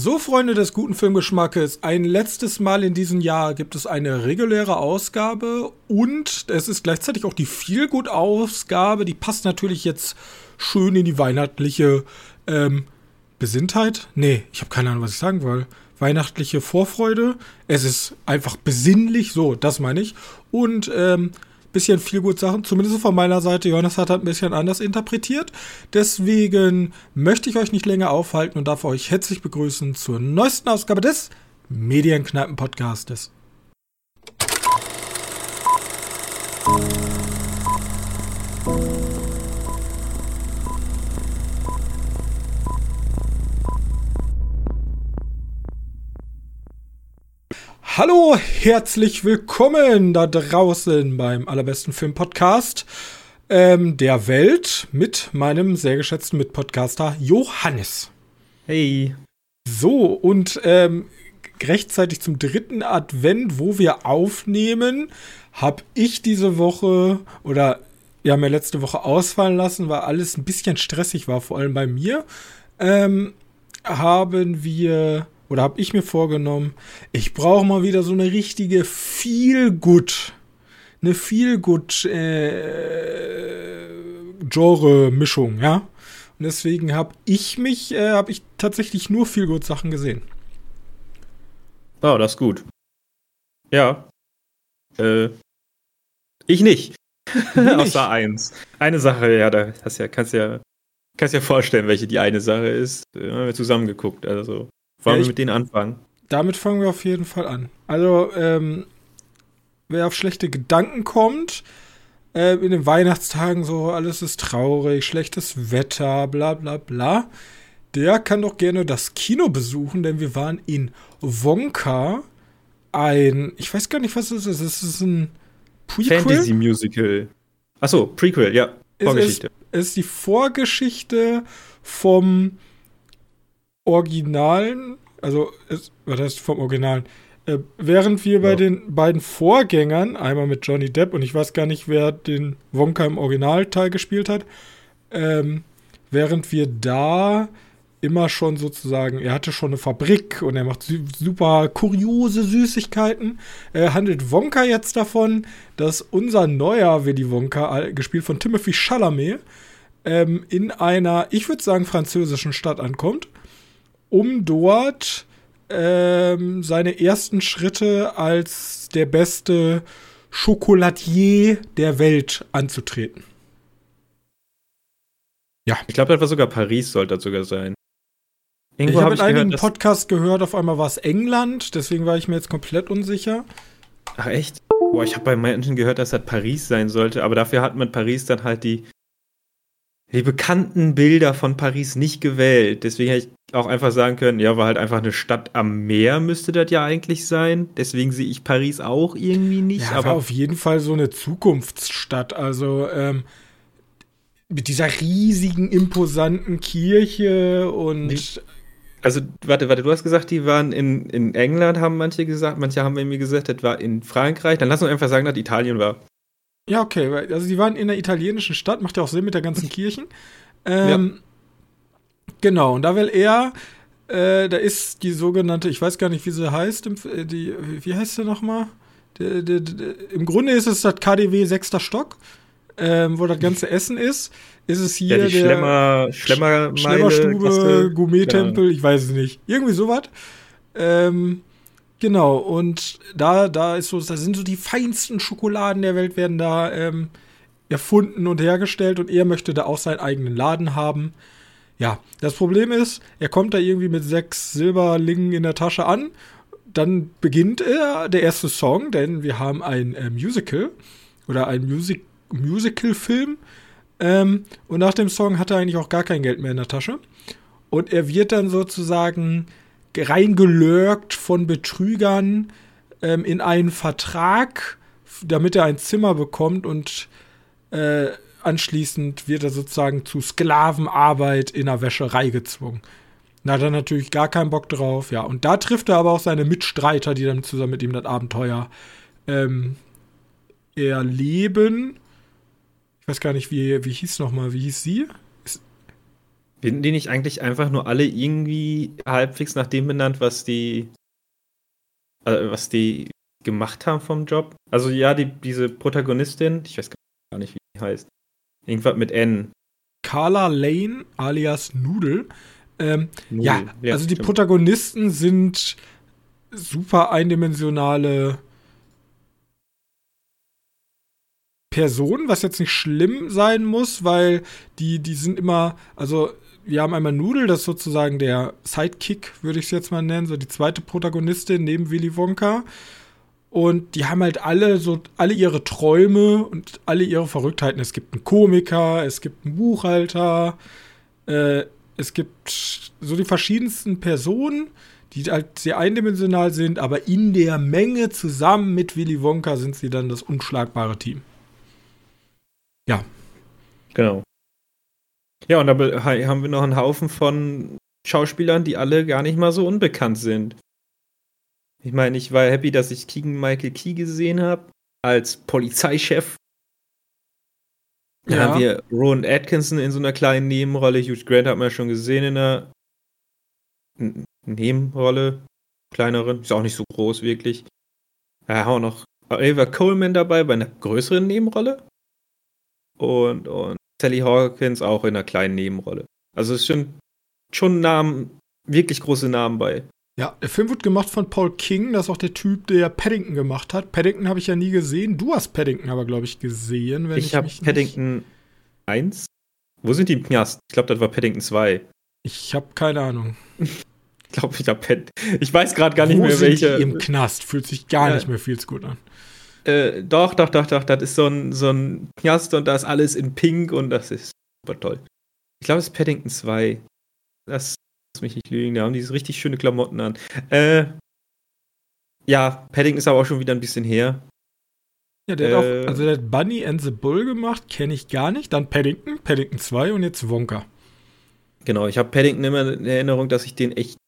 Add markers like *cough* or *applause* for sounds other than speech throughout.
So, Freunde des guten Filmgeschmackes, ein letztes Mal in diesem Jahr gibt es eine reguläre Ausgabe und es ist gleichzeitig auch die Feelgood-Ausgabe. Die passt natürlich jetzt schön in die weihnachtliche ähm, Besinntheit. Nee, ich habe keine Ahnung, was ich sagen will. Weihnachtliche Vorfreude. Es ist einfach besinnlich, so, das meine ich. Und ähm, bisschen viel gut Sachen, zumindest von meiner Seite. Jonas hat das ein bisschen anders interpretiert. Deswegen möchte ich euch nicht länger aufhalten und darf euch herzlich begrüßen zur neuesten Ausgabe des Medienkneipen-Podcastes. Hallo, herzlich willkommen da draußen beim allerbesten Film-Podcast ähm, der Welt mit meinem sehr geschätzten Mitpodcaster Johannes. Hey. So, und ähm, rechtzeitig zum dritten Advent, wo wir aufnehmen, habe ich diese Woche oder ja letzte Woche ausfallen lassen, weil alles ein bisschen stressig war, vor allem bei mir, ähm, haben wir oder habe ich mir vorgenommen, ich brauche mal wieder so eine richtige Feel-Good, eine Feel-Good äh, Genre-Mischung, ja. Und deswegen habe ich mich, äh, habe ich tatsächlich nur Feel-Good-Sachen gesehen. Oh, das ist gut. Ja. Äh, ich nicht. *laughs* Außer eins. Eine Sache, ja, da hast ja, kannst ja, kannst ja vorstellen, welche die eine Sache ist. Wir haben wir zusammen geguckt, also. Wollen ja, wir mit denen anfangen? Damit fangen wir auf jeden Fall an. Also, ähm, wer auf schlechte Gedanken kommt, äh, in den Weihnachtstagen so, alles ist traurig, schlechtes Wetter, bla bla bla, der kann doch gerne das Kino besuchen, denn wir waren in Wonka, ein, ich weiß gar nicht, was es ist, es ist ein Prequel? Fantasy Musical. Achso, Prequel, ja. Vorgeschichte. Es ist, ist die Vorgeschichte vom Originalen, also ist, was heißt vom Originalen? Äh, während wir ja. bei den beiden Vorgängern, einmal mit Johnny Depp und ich weiß gar nicht, wer den Wonka im Originalteil gespielt hat, ähm, während wir da immer schon sozusagen, er hatte schon eine Fabrik und er macht super kuriose Süßigkeiten, äh, handelt Wonka jetzt davon, dass unser neuer Willy Wonka, gespielt von Timothy Chalamet, ähm, in einer, ich würde sagen, französischen Stadt ankommt um dort ähm, seine ersten Schritte als der beste Schokoladier der Welt anzutreten. Ja. Ich glaube, das war sogar Paris, sollte das sogar sein. Irgendwo ich habe hab in einigen gehört, Podcast gehört, auf einmal war es England, deswegen war ich mir jetzt komplett unsicher. Ach echt? Boah, ich habe bei Menschen gehört, dass das Paris sein sollte, aber dafür hat man Paris dann halt die die bekannten Bilder von Paris nicht gewählt. Deswegen hätte ich auch einfach sagen können, ja, war halt einfach eine Stadt am Meer, müsste das ja eigentlich sein. Deswegen sehe ich Paris auch irgendwie nicht. Ja, aber auf jeden Fall so eine Zukunftsstadt. Also ähm, mit dieser riesigen, imposanten Kirche und. Die, also, warte, warte, du hast gesagt, die waren in, in England, haben manche gesagt, manche haben mir gesagt, das war in Frankreich. Dann lass uns einfach sagen, dass Italien war. Ja, okay. Also die waren in der italienischen Stadt, macht ja auch Sinn mit der ganzen Kirchen. Ähm, ja. Genau, und da will er, äh, da ist die sogenannte, ich weiß gar nicht, wie sie heißt, äh, die, wie heißt sie nochmal? Im Grunde ist es das KDW sechster Stock, ähm, wo das ganze Essen ist. Ist es hier ja, die der Schlemmer, Schlemmer Schlemmerstube, Gourmet-Tempel, ja. ich weiß es nicht. Irgendwie sowas. Ähm, Genau, und da, da ist so, da sind so die feinsten Schokoladen der Welt werden da ähm, erfunden und hergestellt und er möchte da auch seinen eigenen Laden haben. Ja, das Problem ist, er kommt da irgendwie mit sechs Silberlingen in der Tasche an. Dann beginnt er der erste Song, denn wir haben ein äh, Musical oder ein Music Musical-Film. Ähm, und nach dem Song hat er eigentlich auch gar kein Geld mehr in der Tasche. Und er wird dann sozusagen reingelurkt von Betrügern ähm, in einen Vertrag, damit er ein Zimmer bekommt und äh, anschließend wird er sozusagen zu Sklavenarbeit in der Wäscherei gezwungen. Da hat er natürlich gar keinen Bock drauf, ja. Und da trifft er aber auch seine Mitstreiter, die dann zusammen mit ihm das Abenteuer ähm, erleben. Ich weiß gar nicht, wie, wie hieß nochmal, wie hieß sie? Werden die nicht eigentlich einfach nur alle irgendwie halbwegs nach dem benannt, was die, äh, was die gemacht haben vom Job? Also ja, die, diese Protagonistin, ich weiß gar nicht, wie die heißt. Irgendwas mit N. Carla Lane alias Nudel. Ähm, Nudel. Ja, ja, also die stimmt. Protagonisten sind super eindimensionale Personen, was jetzt nicht schlimm sein muss, weil die, die sind immer, also wir haben einmal Nudel, das ist sozusagen der Sidekick, würde ich es jetzt mal nennen, so die zweite Protagonistin neben Willy Wonka. Und die haben halt alle so alle ihre Träume und alle ihre Verrücktheiten. Es gibt einen Komiker, es gibt einen Buchhalter, äh, es gibt so die verschiedensten Personen, die halt sehr eindimensional sind, aber in der Menge zusammen mit Willy Wonka sind sie dann das unschlagbare Team. Ja. Genau. Ja, und da haben wir noch einen Haufen von Schauspielern, die alle gar nicht mal so unbekannt sind. Ich meine, ich war happy, dass ich Keegan Michael Key gesehen habe als Polizeichef. Dann ja. haben wir Rowan Atkinson in so einer kleinen Nebenrolle. Hugh Grant hat man ja schon gesehen in einer Nebenrolle. Kleineren. Ist auch nicht so groß, wirklich. Da haben wir noch Ava Coleman dabei bei einer größeren Nebenrolle. Und, und Sally Hawkins auch in einer kleinen Nebenrolle. Also es sind schon Namen, wirklich große Namen bei. Ja, der Film wird gemacht von Paul King, das ist auch der Typ, der Paddington gemacht hat. Paddington habe ich ja nie gesehen. Du hast Paddington aber, glaube ich, gesehen. ich ich habe Paddington nicht... 1. Wo sind die im Knast? Ich glaube, das war Paddington 2. Ich habe keine Ahnung. *laughs* ich glaube, ich habe Pad Ich weiß gerade gar nicht Wo mehr, sind welche. Die Im Knast fühlt sich gar ja. nicht mehr viel zu gut an. Äh, doch, doch, doch, doch. Das ist so ein, so ein Knast und da ist alles in Pink und das ist super toll. Ich glaube, es ist Paddington 2. Das Lass mich nicht lügen, da haben diese richtig schöne Klamotten an. Äh, ja, Paddington ist aber auch schon wieder ein bisschen her. Ja, der äh, hat auch, äh, also der hat Bunny and the Bull gemacht, kenne ich gar nicht. Dann Paddington, Paddington 2 und jetzt Wonka. Genau, ich habe Paddington immer in Erinnerung, dass ich den echt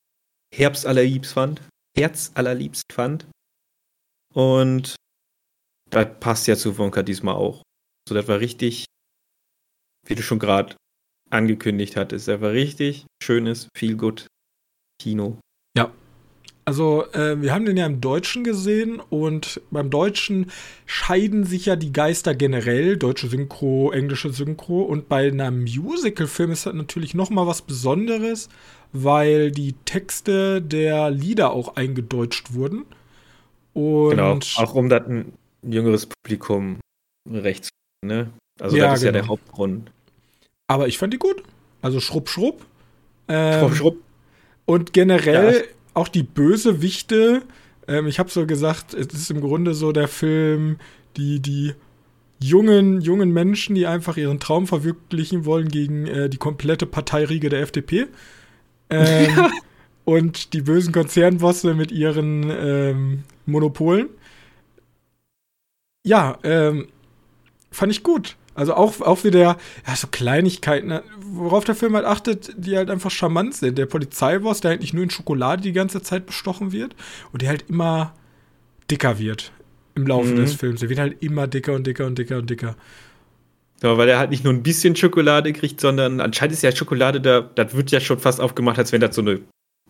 Herbst allerliebst fand. Herz allerliebst fand. Und da passt ja zu Wonka diesmal auch. So, das war richtig, wie du schon gerade angekündigt hat. Ist einfach richtig schönes, viel gut Kino. Ja. Also, äh, wir haben den ja im Deutschen gesehen und beim Deutschen scheiden sich ja die Geister generell, deutsche Synchro, englische Synchro und bei einem Musical-Film ist das natürlich noch mal was Besonderes, weil die Texte der Lieder auch eingedeutscht wurden. Und genau, auch um das ein jüngeres Publikum recht zu ne? Also ja, das ist genau. ja der Hauptgrund. Aber ich fand die gut. Also Schrupp, Schrupp. Ähm, Schrupp, Schrupp. Und generell ja. auch die Bösewichte. Ähm, ich habe so gesagt, es ist im Grunde so der Film, die, die jungen, jungen Menschen, die einfach ihren Traum verwirklichen wollen gegen äh, die komplette Parteiriege der FDP. Ähm, ja. *laughs* Und die bösen Konzernbosse mit ihren ähm, Monopolen. Ja, ähm, fand ich gut. Also auch, auch wieder, ja, so Kleinigkeiten, ne, worauf der Film halt achtet, die halt einfach charmant sind. Der Polizeiboss, der eigentlich nur in Schokolade die ganze Zeit bestochen wird und der halt immer dicker wird im Laufe mhm. des Films. Der wird halt immer dicker und dicker und dicker und dicker. Ja, weil er halt nicht nur ein bisschen Schokolade kriegt, sondern anscheinend ist ja Schokolade, da, das wird ja schon fast aufgemacht, als wenn das so eine,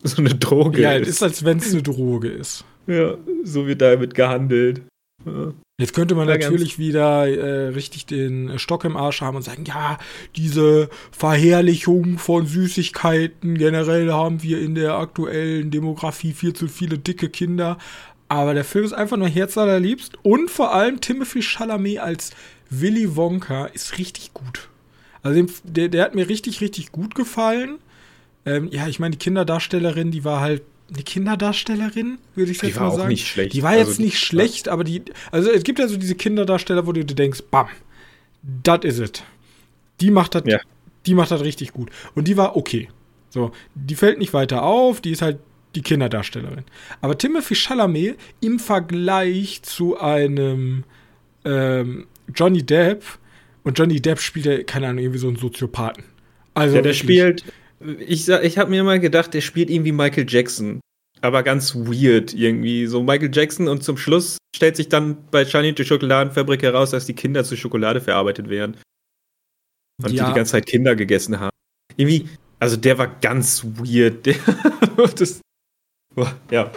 so eine Droge ja, ist. Ja, es ist, als wenn es eine Droge ist. Ja, so wird damit gehandelt. Jetzt könnte man natürlich wieder äh, richtig den Stock im Arsch haben und sagen, ja, diese Verherrlichung von Süßigkeiten, generell haben wir in der aktuellen Demografie viel zu viele dicke Kinder. Aber der Film ist einfach nur herzallerliebst und vor allem Timothy Chalamet als Willy Wonka ist richtig gut. Also der, der hat mir richtig, richtig gut gefallen. Ähm, ja, ich meine, die Kinderdarstellerin, die war halt eine Kinderdarstellerin, würde ich jetzt mal sagen. Die war auch nicht schlecht. Die war jetzt also, nicht schlecht, aber die, also es gibt ja so diese Kinderdarsteller, wo du dir denkst, bam, das is it. Die macht das, ja. die macht das richtig gut. Und die war okay. So, die fällt nicht weiter auf, die ist halt die Kinderdarstellerin. Aber Timothy Chalamet im Vergleich zu einem ähm, Johnny Depp, und Johnny Depp spielt ja, keine Ahnung, irgendwie so einen Soziopathen. Also ja, der wirklich, spielt ich, ich habe mir mal gedacht, der spielt irgendwie Michael Jackson. Aber ganz weird irgendwie. So Michael Jackson und zum Schluss stellt sich dann bei Shiny die Schokoladenfabrik heraus, dass die Kinder zu Schokolade verarbeitet werden. Und ja. die die ganze Zeit Kinder gegessen haben. Irgendwie, Also der war ganz weird. *laughs* Der, das, ja.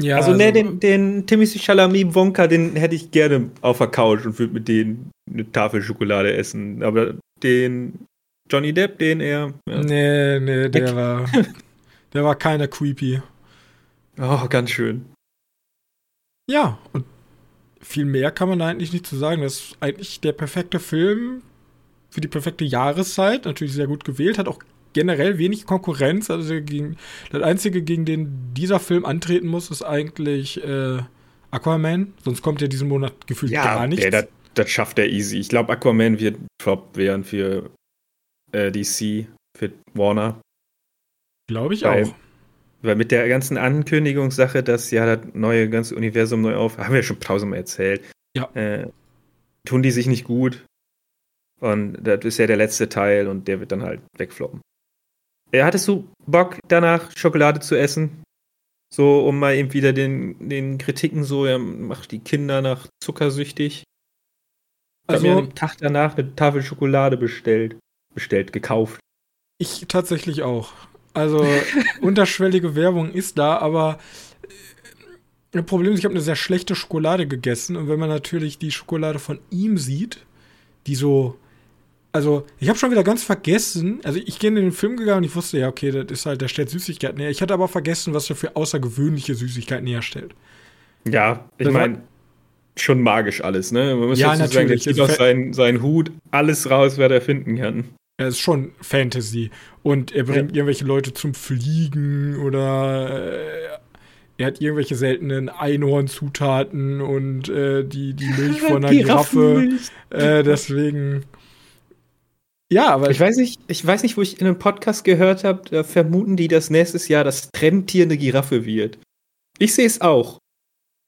ja. Also, ne, den, den Timothy Chalamet Wonka, den hätte ich gerne auf der Couch und würde mit denen eine Tafel Schokolade essen. Aber den Johnny Depp, den eher. Ja. Nee, nee, der war. *laughs* der war keiner creepy. Oh, ganz schön. Ja, und viel mehr kann man da eigentlich nicht zu sagen. Das ist eigentlich der perfekte Film für die perfekte Jahreszeit. Natürlich sehr gut gewählt, hat auch generell wenig Konkurrenz. Also gegen, das Einzige, gegen den dieser Film antreten muss, ist eigentlich äh, Aquaman. Sonst kommt ja diesen Monat gefühlt ja, gar nichts. Ja, das, das schafft er easy. Ich glaube, Aquaman wird Flop werden für äh, DC, für Warner. Glaube ich weil, auch. Weil mit der ganzen Ankündigungssache, dass ja das neue ganze Universum neu auf, haben wir ja schon tausendmal erzählt. Ja. Äh, tun die sich nicht gut. Und das ist ja der letzte Teil und der wird dann halt wegfloppen. Äh, hattest du Bock, danach Schokolade zu essen? So, um mal eben wieder den, den Kritiken so, ja, macht die Kinder nach zuckersüchtig. Ich also, habe mir am Tag danach eine Tafel Schokolade bestellt. Bestellt, gekauft. Ich tatsächlich auch. Also, *laughs* unterschwellige Werbung ist da, aber das äh, Problem ist, ich habe eine sehr schlechte Schokolade gegessen. Und wenn man natürlich die Schokolade von ihm sieht, die so also ich habe schon wieder ganz vergessen, also ich gehe in den Film gegangen und ich wusste, ja, okay, das ist halt, der stellt Süßigkeiten her. Ich hatte aber vergessen, was er für außergewöhnliche Süßigkeiten herstellt. Ja, ich meine, schon magisch alles, ne? Man muss ja, dazu sagen, der zieht aus seinen, seinen Hut alles raus, wer der finden kann. Er ist schon Fantasy. Und er bringt ja. irgendwelche Leute zum Fliegen oder äh, er hat irgendwelche seltenen Einhornzutaten und äh, die, die Milch *laughs* von einer Giraffe. Äh, deswegen ja, aber ich weiß nicht, ich weiß nicht, wo ich in einem Podcast gehört habe, da vermuten die, dass nächstes Jahr das Trendtier eine Giraffe wird. Ich sehe es auch.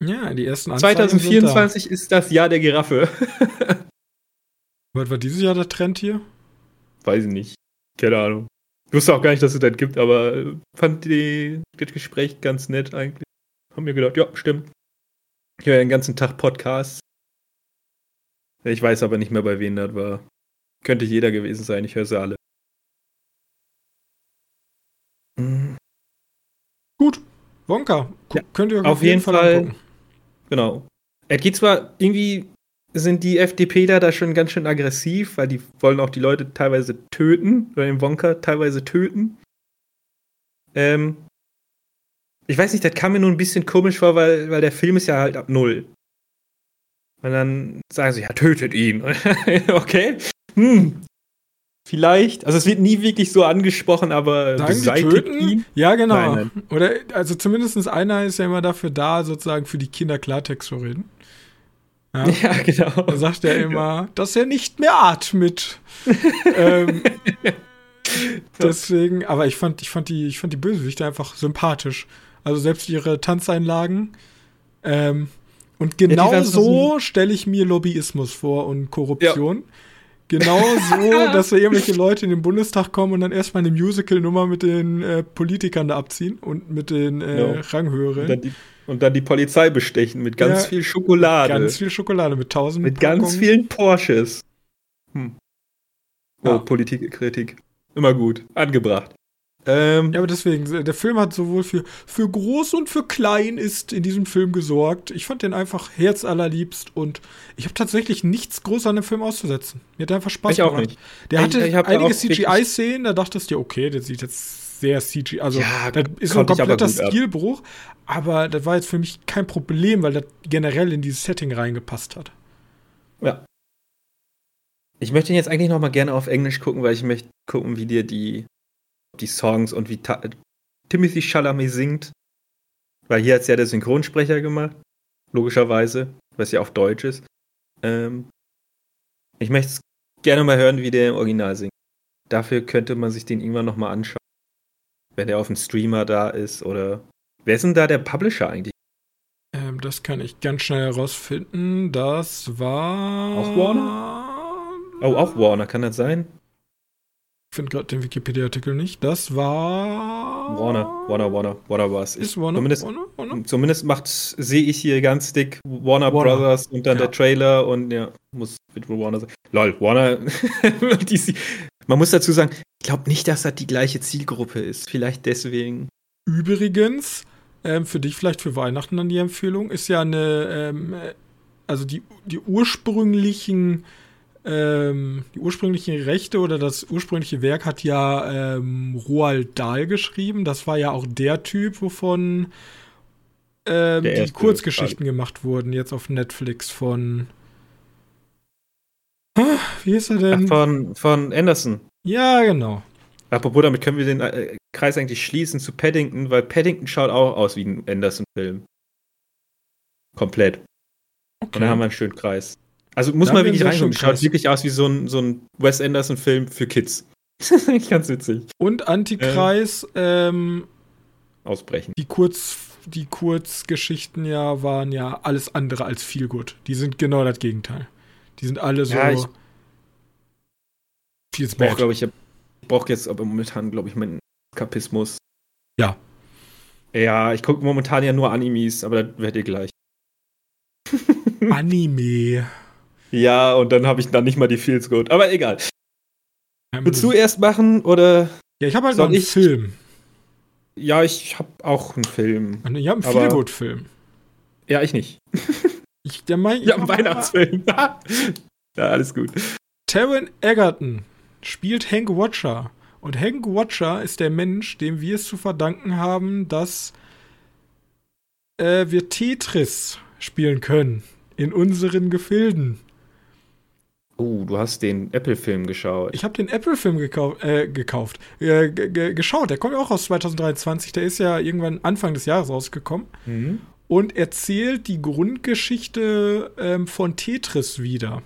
Ja, die ersten Anzeigen 2024 da. ist das Jahr der Giraffe. *laughs* Was war dieses Jahr das Trendtier? Weiß ich nicht. Keine Ahnung. Ich wusste auch gar nicht, dass es das gibt, aber fand die, das Gespräch ganz nett eigentlich. Haben mir gedacht, ja, stimmt. Ich höre den ganzen Tag Podcasts. Ich weiß aber nicht mehr, bei wem das war. Könnte jeder gewesen sein, ich höre sie alle. Mhm. Gut, Wonka. Ja, könnt ihr auf, auf jeden, Fall. Fall genau. Es geht zwar irgendwie sind die FDPler da schon ganz schön aggressiv, weil die wollen auch die Leute teilweise töten, oder den Wonka teilweise töten. Ähm, ich weiß nicht, das kam mir nur ein bisschen komisch vor, weil, weil der Film ist ja halt ab null. Und dann sagen sie, ja, tötet ihn. *laughs* okay hm, vielleicht. Also es wird nie wirklich so angesprochen, aber Sagen beseitigt ihn. Ja, genau. Nein, nein. Oder also zumindest einer ist ja immer dafür da, sozusagen für die Kinder Klartext zu reden. Ja, *laughs* ja genau. Da sagt er immer, dass er nicht mehr atmet. *laughs* ähm, *laughs* deswegen, aber ich fand, ich fand die, ich fand die Bösewichte einfach sympathisch. Also selbst ihre Tanzeinlagen. Ähm, und genau ja, so stelle ich mir Lobbyismus vor und Korruption. Ja. Genau so, dass da irgendwelche Leute in den Bundestag kommen und dann erstmal eine Musical-Nummer mit den äh, Politikern da abziehen und mit den äh, ja. Ranghöheren. Und dann, die, und dann die Polizei bestechen mit ganz ja, viel Schokolade. Ganz viel Schokolade, mit tausend Mit Packungen. ganz vielen Porsches. Hm. Oh, ja. Politikkritik. Immer gut. Angebracht. Ähm, ja, aber deswegen, der Film hat sowohl für, für groß und für klein ist in diesem Film gesorgt. Ich fand den einfach herzallerliebst und ich habe tatsächlich nichts groß an dem Film auszusetzen. Mir hat einfach Spaß ich gemacht. Auch nicht. Der hatte ich, einige CGI-Szenen, da dachtest du, okay, der sieht jetzt sehr CGI, also ja, das ist ein kompletter Stilbruch, aber das war jetzt für mich kein Problem, weil das generell in dieses Setting reingepasst hat. Ja. Ich möchte ihn jetzt eigentlich noch mal gerne auf Englisch gucken, weil ich möchte gucken, wie dir die die Songs und wie Ta Timothy Chalamet singt. Weil hier hat es ja der Synchronsprecher gemacht, logischerweise, was ja auf Deutsch ist. Ähm, ich möchte gerne mal hören, wie der im Original singt. Dafür könnte man sich den irgendwann nochmal anschauen. Wenn der auf dem Streamer da ist oder. Wer ist denn da der Publisher eigentlich? Ähm, das kann ich ganz schnell herausfinden. Das war. Auch Warner? Oh, auch Warner, kann das sein? Ich finde gerade den Wikipedia-Artikel nicht. Das war. Warner, Warner, Warner, Warner war es. Ist Warner? Zumindest, Warner, Warner? zumindest macht, sehe ich hier ganz dick Warner, Warner. Brothers und dann ja. der Trailer und ja, muss mit Warner sein. Lol, Warner, *laughs* die, Man muss dazu sagen, ich glaube nicht, dass das die gleiche Zielgruppe ist. Vielleicht deswegen. Übrigens, ähm, für dich vielleicht für Weihnachten dann die Empfehlung, ist ja eine, ähm, also die, die ursprünglichen, ähm, die ursprünglichen Rechte oder das ursprüngliche Werk hat ja ähm, Roald Dahl geschrieben. Das war ja auch der Typ, wovon ähm, die Kurzgeschichten gemacht wurden, jetzt auf Netflix von. Wie ist er denn? Ach, von, von Anderson. Ja, genau. Apropos, damit können wir den äh, Kreis eigentlich schließen zu Paddington, weil Paddington schaut auch aus wie ein Anderson-Film. Komplett. Okay. Und dann haben wir einen schönen Kreis. Also muss man wirklich reingucken. Schaut wirklich aus wie so ein, so ein Wes Anderson-Film für Kids. *laughs* Ganz witzig. Und Antikreis, ähm, Ausbrechen. Die Kurz, die Kurzgeschichten ja waren ja alles andere als viel gut. Die sind genau das Gegenteil. Die sind alle so. Ja, ich, Feels bad. glaube ich, brauche jetzt aber momentan, glaube ich, meinen Kapismus. Ja. Ja, ich gucke momentan ja nur Animes, aber das werdet ihr gleich. *laughs* Anime. Ja, und dann habe ich dann nicht mal die Feels gut. Aber egal. Willst du erst machen oder? Ja, ich habe halt noch einen ich? Film. Ja, ich habe auch einen Film. Ich habe einen Feelgood-Film. Ja, ich nicht. *laughs* Ich, der mein, ich ja, einen Weihnachtsfilm. *laughs* ja, alles gut. Taron Egerton spielt Hank Watcher. Und Hank Watcher ist der Mensch, dem wir es zu verdanken haben, dass äh, wir Tetris spielen können in unseren Gefilden. Oh, du hast den Apple-Film geschaut. Ich habe den Apple-Film gekau äh, gekauft, äh, geschaut. Der kommt ja auch aus 2023. Der ist ja irgendwann Anfang des Jahres rausgekommen. Mhm. Und erzählt die Grundgeschichte ähm, von Tetris wieder.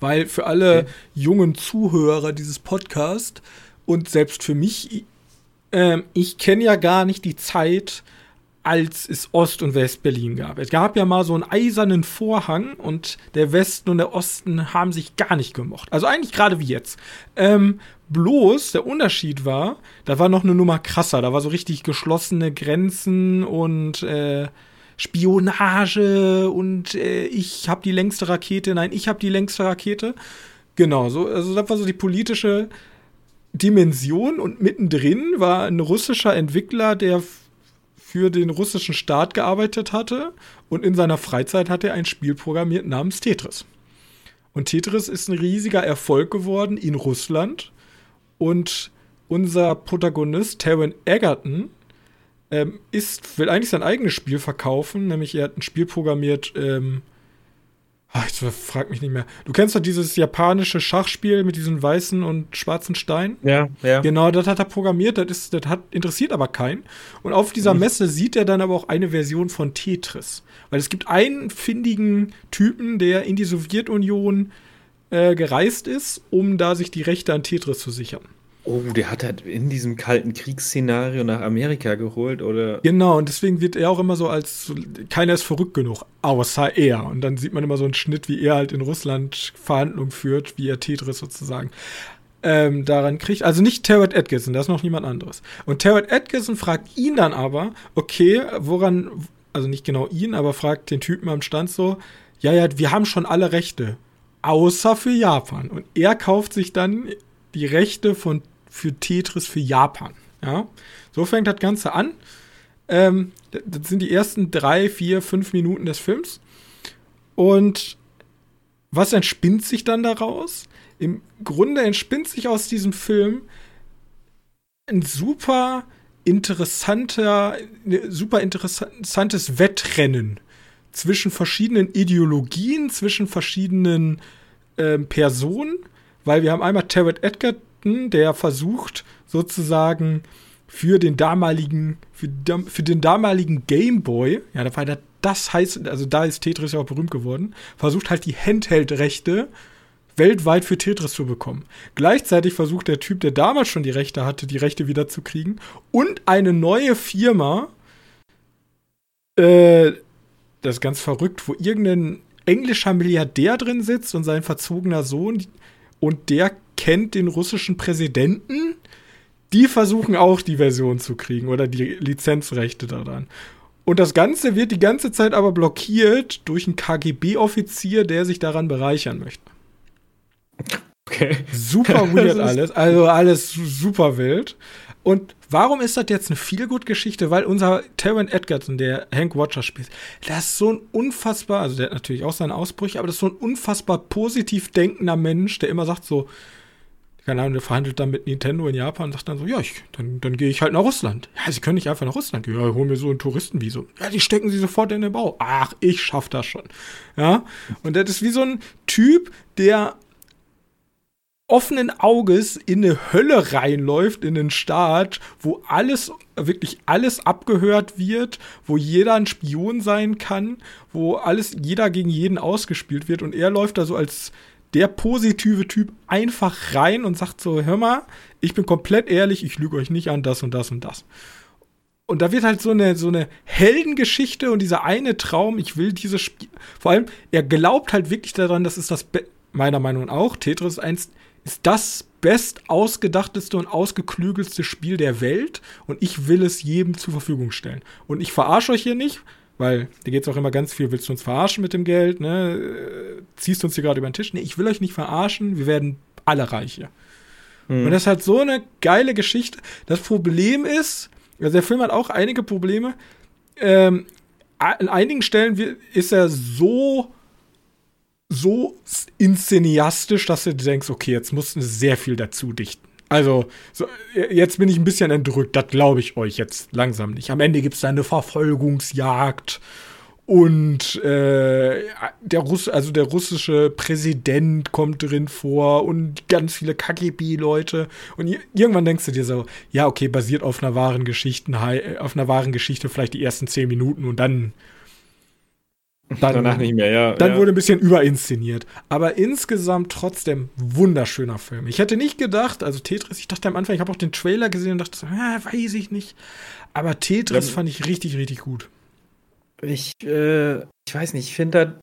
Weil für alle okay. jungen Zuhörer dieses Podcasts und selbst für mich, äh, ich kenne ja gar nicht die Zeit, als es Ost- und West-Berlin gab. Es gab ja mal so einen eisernen Vorhang und der Westen und der Osten haben sich gar nicht gemocht. Also eigentlich gerade wie jetzt. Ähm, bloß der Unterschied war, da war noch eine Nummer krasser. Da war so richtig geschlossene Grenzen und äh, Spionage und äh, ich habe die längste Rakete, nein, ich habe die längste Rakete. Genau, so, also das war so die politische Dimension und mittendrin war ein russischer Entwickler, der für den russischen Staat gearbeitet hatte und in seiner Freizeit hat er ein Spiel programmiert namens Tetris. Und Tetris ist ein riesiger Erfolg geworden in Russland und unser Protagonist Taron Egerton ähm, ist, will eigentlich sein eigenes Spiel verkaufen, nämlich er hat ein Spiel programmiert, ähm, ach, ich frag mich nicht mehr. Du kennst doch dieses japanische Schachspiel mit diesen weißen und schwarzen Steinen? Ja, ja. Genau, das hat er programmiert, das, ist, das hat, interessiert aber keinen. Und auf dieser mhm. Messe sieht er dann aber auch eine Version von Tetris. Weil es gibt einen findigen Typen, der in die Sowjetunion äh, gereist ist, um da sich die Rechte an Tetris zu sichern. Oh, der hat halt in diesem kalten Kriegsszenario nach Amerika geholt, oder? Genau, und deswegen wird er auch immer so als, keiner ist verrückt genug, außer er. Und dann sieht man immer so einen Schnitt, wie er halt in Russland Verhandlungen führt, wie er Tetris sozusagen ähm, daran kriegt. Also nicht Terrett Atkinson, das ist noch niemand anderes. Und Terrett Atkinson fragt ihn dann aber, okay, woran, also nicht genau ihn, aber fragt den Typen am Stand so, ja, ja, wir haben schon alle Rechte, außer für Japan. Und er kauft sich dann die Rechte von für Tetris für Japan. Ja, so fängt das Ganze an. Ähm, das sind die ersten drei, vier, fünf Minuten des Films. Und was entspinnt sich dann daraus? Im Grunde entspinnt sich aus diesem Film ein super interessanter, ne, super interessantes Wettrennen zwischen verschiedenen Ideologien, zwischen verschiedenen ähm, Personen, weil wir haben einmal Terrett Edgar, Captain, der versucht sozusagen für den damaligen, für, für den damaligen Gameboy, ja, da war das heißt, also da ist Tetris ja auch berühmt geworden, versucht halt die Handheld-Rechte weltweit für Tetris zu bekommen. Gleichzeitig versucht der Typ, der damals schon die Rechte hatte, die Rechte wieder zu kriegen und eine neue Firma, äh, das ist ganz verrückt, wo irgendein englischer Milliardär drin sitzt und sein verzogener Sohn und der kennt den russischen Präsidenten. Die versuchen auch die Version zu kriegen oder die Lizenzrechte daran. Und das Ganze wird die ganze Zeit aber blockiert durch einen KGB-Offizier, der sich daran bereichern möchte. Okay. Super *laughs* weird alles. Also alles super wild. Und warum ist das jetzt eine Feelgood-Geschichte? Weil unser Terran Edgerton, der Hank Watcher spielt, das ist so ein unfassbar, also der hat natürlich auch seine Ausbrüche, aber das ist so ein unfassbar positiv denkender Mensch, der immer sagt so, keine Ahnung, der verhandelt dann mit Nintendo in Japan und sagt dann so, ja, ich, dann, dann gehe ich halt nach Russland. Ja, sie können nicht einfach nach Russland gehen. Ja, hol mir so ein Touristenvisum. Ja, die stecken sie sofort in den Bau. Ach, ich schaff das schon. Ja, und das ist wie so ein Typ, der offenen Auges in eine Hölle reinläuft, in den Staat, wo alles, wirklich alles abgehört wird, wo jeder ein Spion sein kann, wo alles, jeder gegen jeden ausgespielt wird und er läuft da so als der positive Typ einfach rein und sagt so, hör mal, ich bin komplett ehrlich, ich lüge euch nicht an, das und das und das. Und da wird halt so eine, so eine Heldengeschichte und dieser eine Traum, ich will dieses Spiel, vor allem, er glaubt halt wirklich daran, das ist das, Be meiner Meinung nach auch, Tetris 1 ist das best ausgedachteste und ausgeklügelste Spiel der Welt und ich will es jedem zur Verfügung stellen. Und ich verarsche euch hier nicht, weil da geht es auch immer ganz viel, willst du uns verarschen mit dem Geld, ne? Ziehst du uns hier gerade über den Tisch? Nee, ich will euch nicht verarschen, wir werden alle reich hier. Mhm. Und das ist halt so eine geile Geschichte. Das Problem ist, also der Film hat auch einige Probleme. Ähm, an einigen Stellen ist er so so inszeniastisch, dass du denkst, okay, jetzt mussten sie sehr viel dazu dichten. Also, so, jetzt bin ich ein bisschen entrückt, das glaube ich euch jetzt langsam nicht. Am Ende gibt es da eine Verfolgungsjagd und äh, der Russ also der russische Präsident kommt drin vor und ganz viele KGB-Leute. Und irgendwann denkst du dir so, ja, okay, basiert auf einer wahren Geschichte, auf einer wahren Geschichte vielleicht die ersten zehn Minuten und dann dann, Danach nicht mehr, ja. Dann ja. wurde ein bisschen überinszeniert. Aber insgesamt trotzdem wunderschöner Film. Ich hätte nicht gedacht, also Tetris, ich dachte am Anfang, ich habe auch den Trailer gesehen und dachte so, äh, weiß ich nicht. Aber Tetris ja. fand ich richtig, richtig gut. Ich, äh, ich weiß nicht, ich finde da,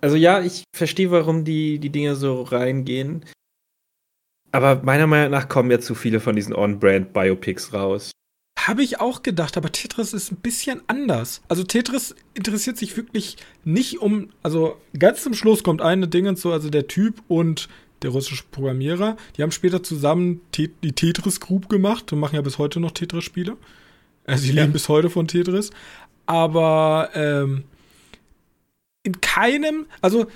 also ja, ich verstehe, warum die, die Dinge so reingehen. Aber meiner Meinung nach kommen ja zu viele von diesen On-Brand-Biopics raus. Habe ich auch gedacht, aber Tetris ist ein bisschen anders. Also Tetris interessiert sich wirklich nicht um, also ganz zum Schluss kommt eine Ding und so, also der Typ und der russische Programmierer, die haben später zusammen die Tetris Group gemacht und machen ja bis heute noch Tetris-Spiele. Also sie ja. leben bis heute von Tetris. Aber ähm, in keinem, also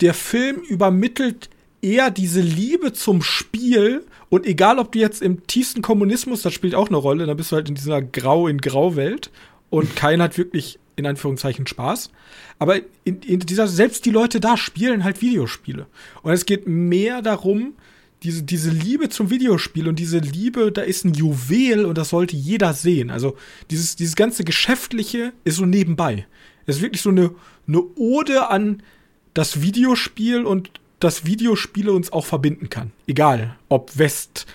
der Film übermittelt eher diese Liebe zum Spiel und egal, ob du jetzt im tiefsten Kommunismus, das spielt auch eine Rolle, dann bist du halt in dieser Grau in Grau-Welt und keiner hat wirklich in Anführungszeichen Spaß. Aber in, in, dieser, selbst die Leute da spielen halt Videospiele. Und es geht mehr darum, diese, diese Liebe zum Videospiel und diese Liebe, da ist ein Juwel und das sollte jeder sehen. Also dieses, dieses ganze Geschäftliche ist so nebenbei. Es ist wirklich so eine, eine Ode an das Videospiel und dass Videospiele uns auch verbinden kann. Egal, ob West.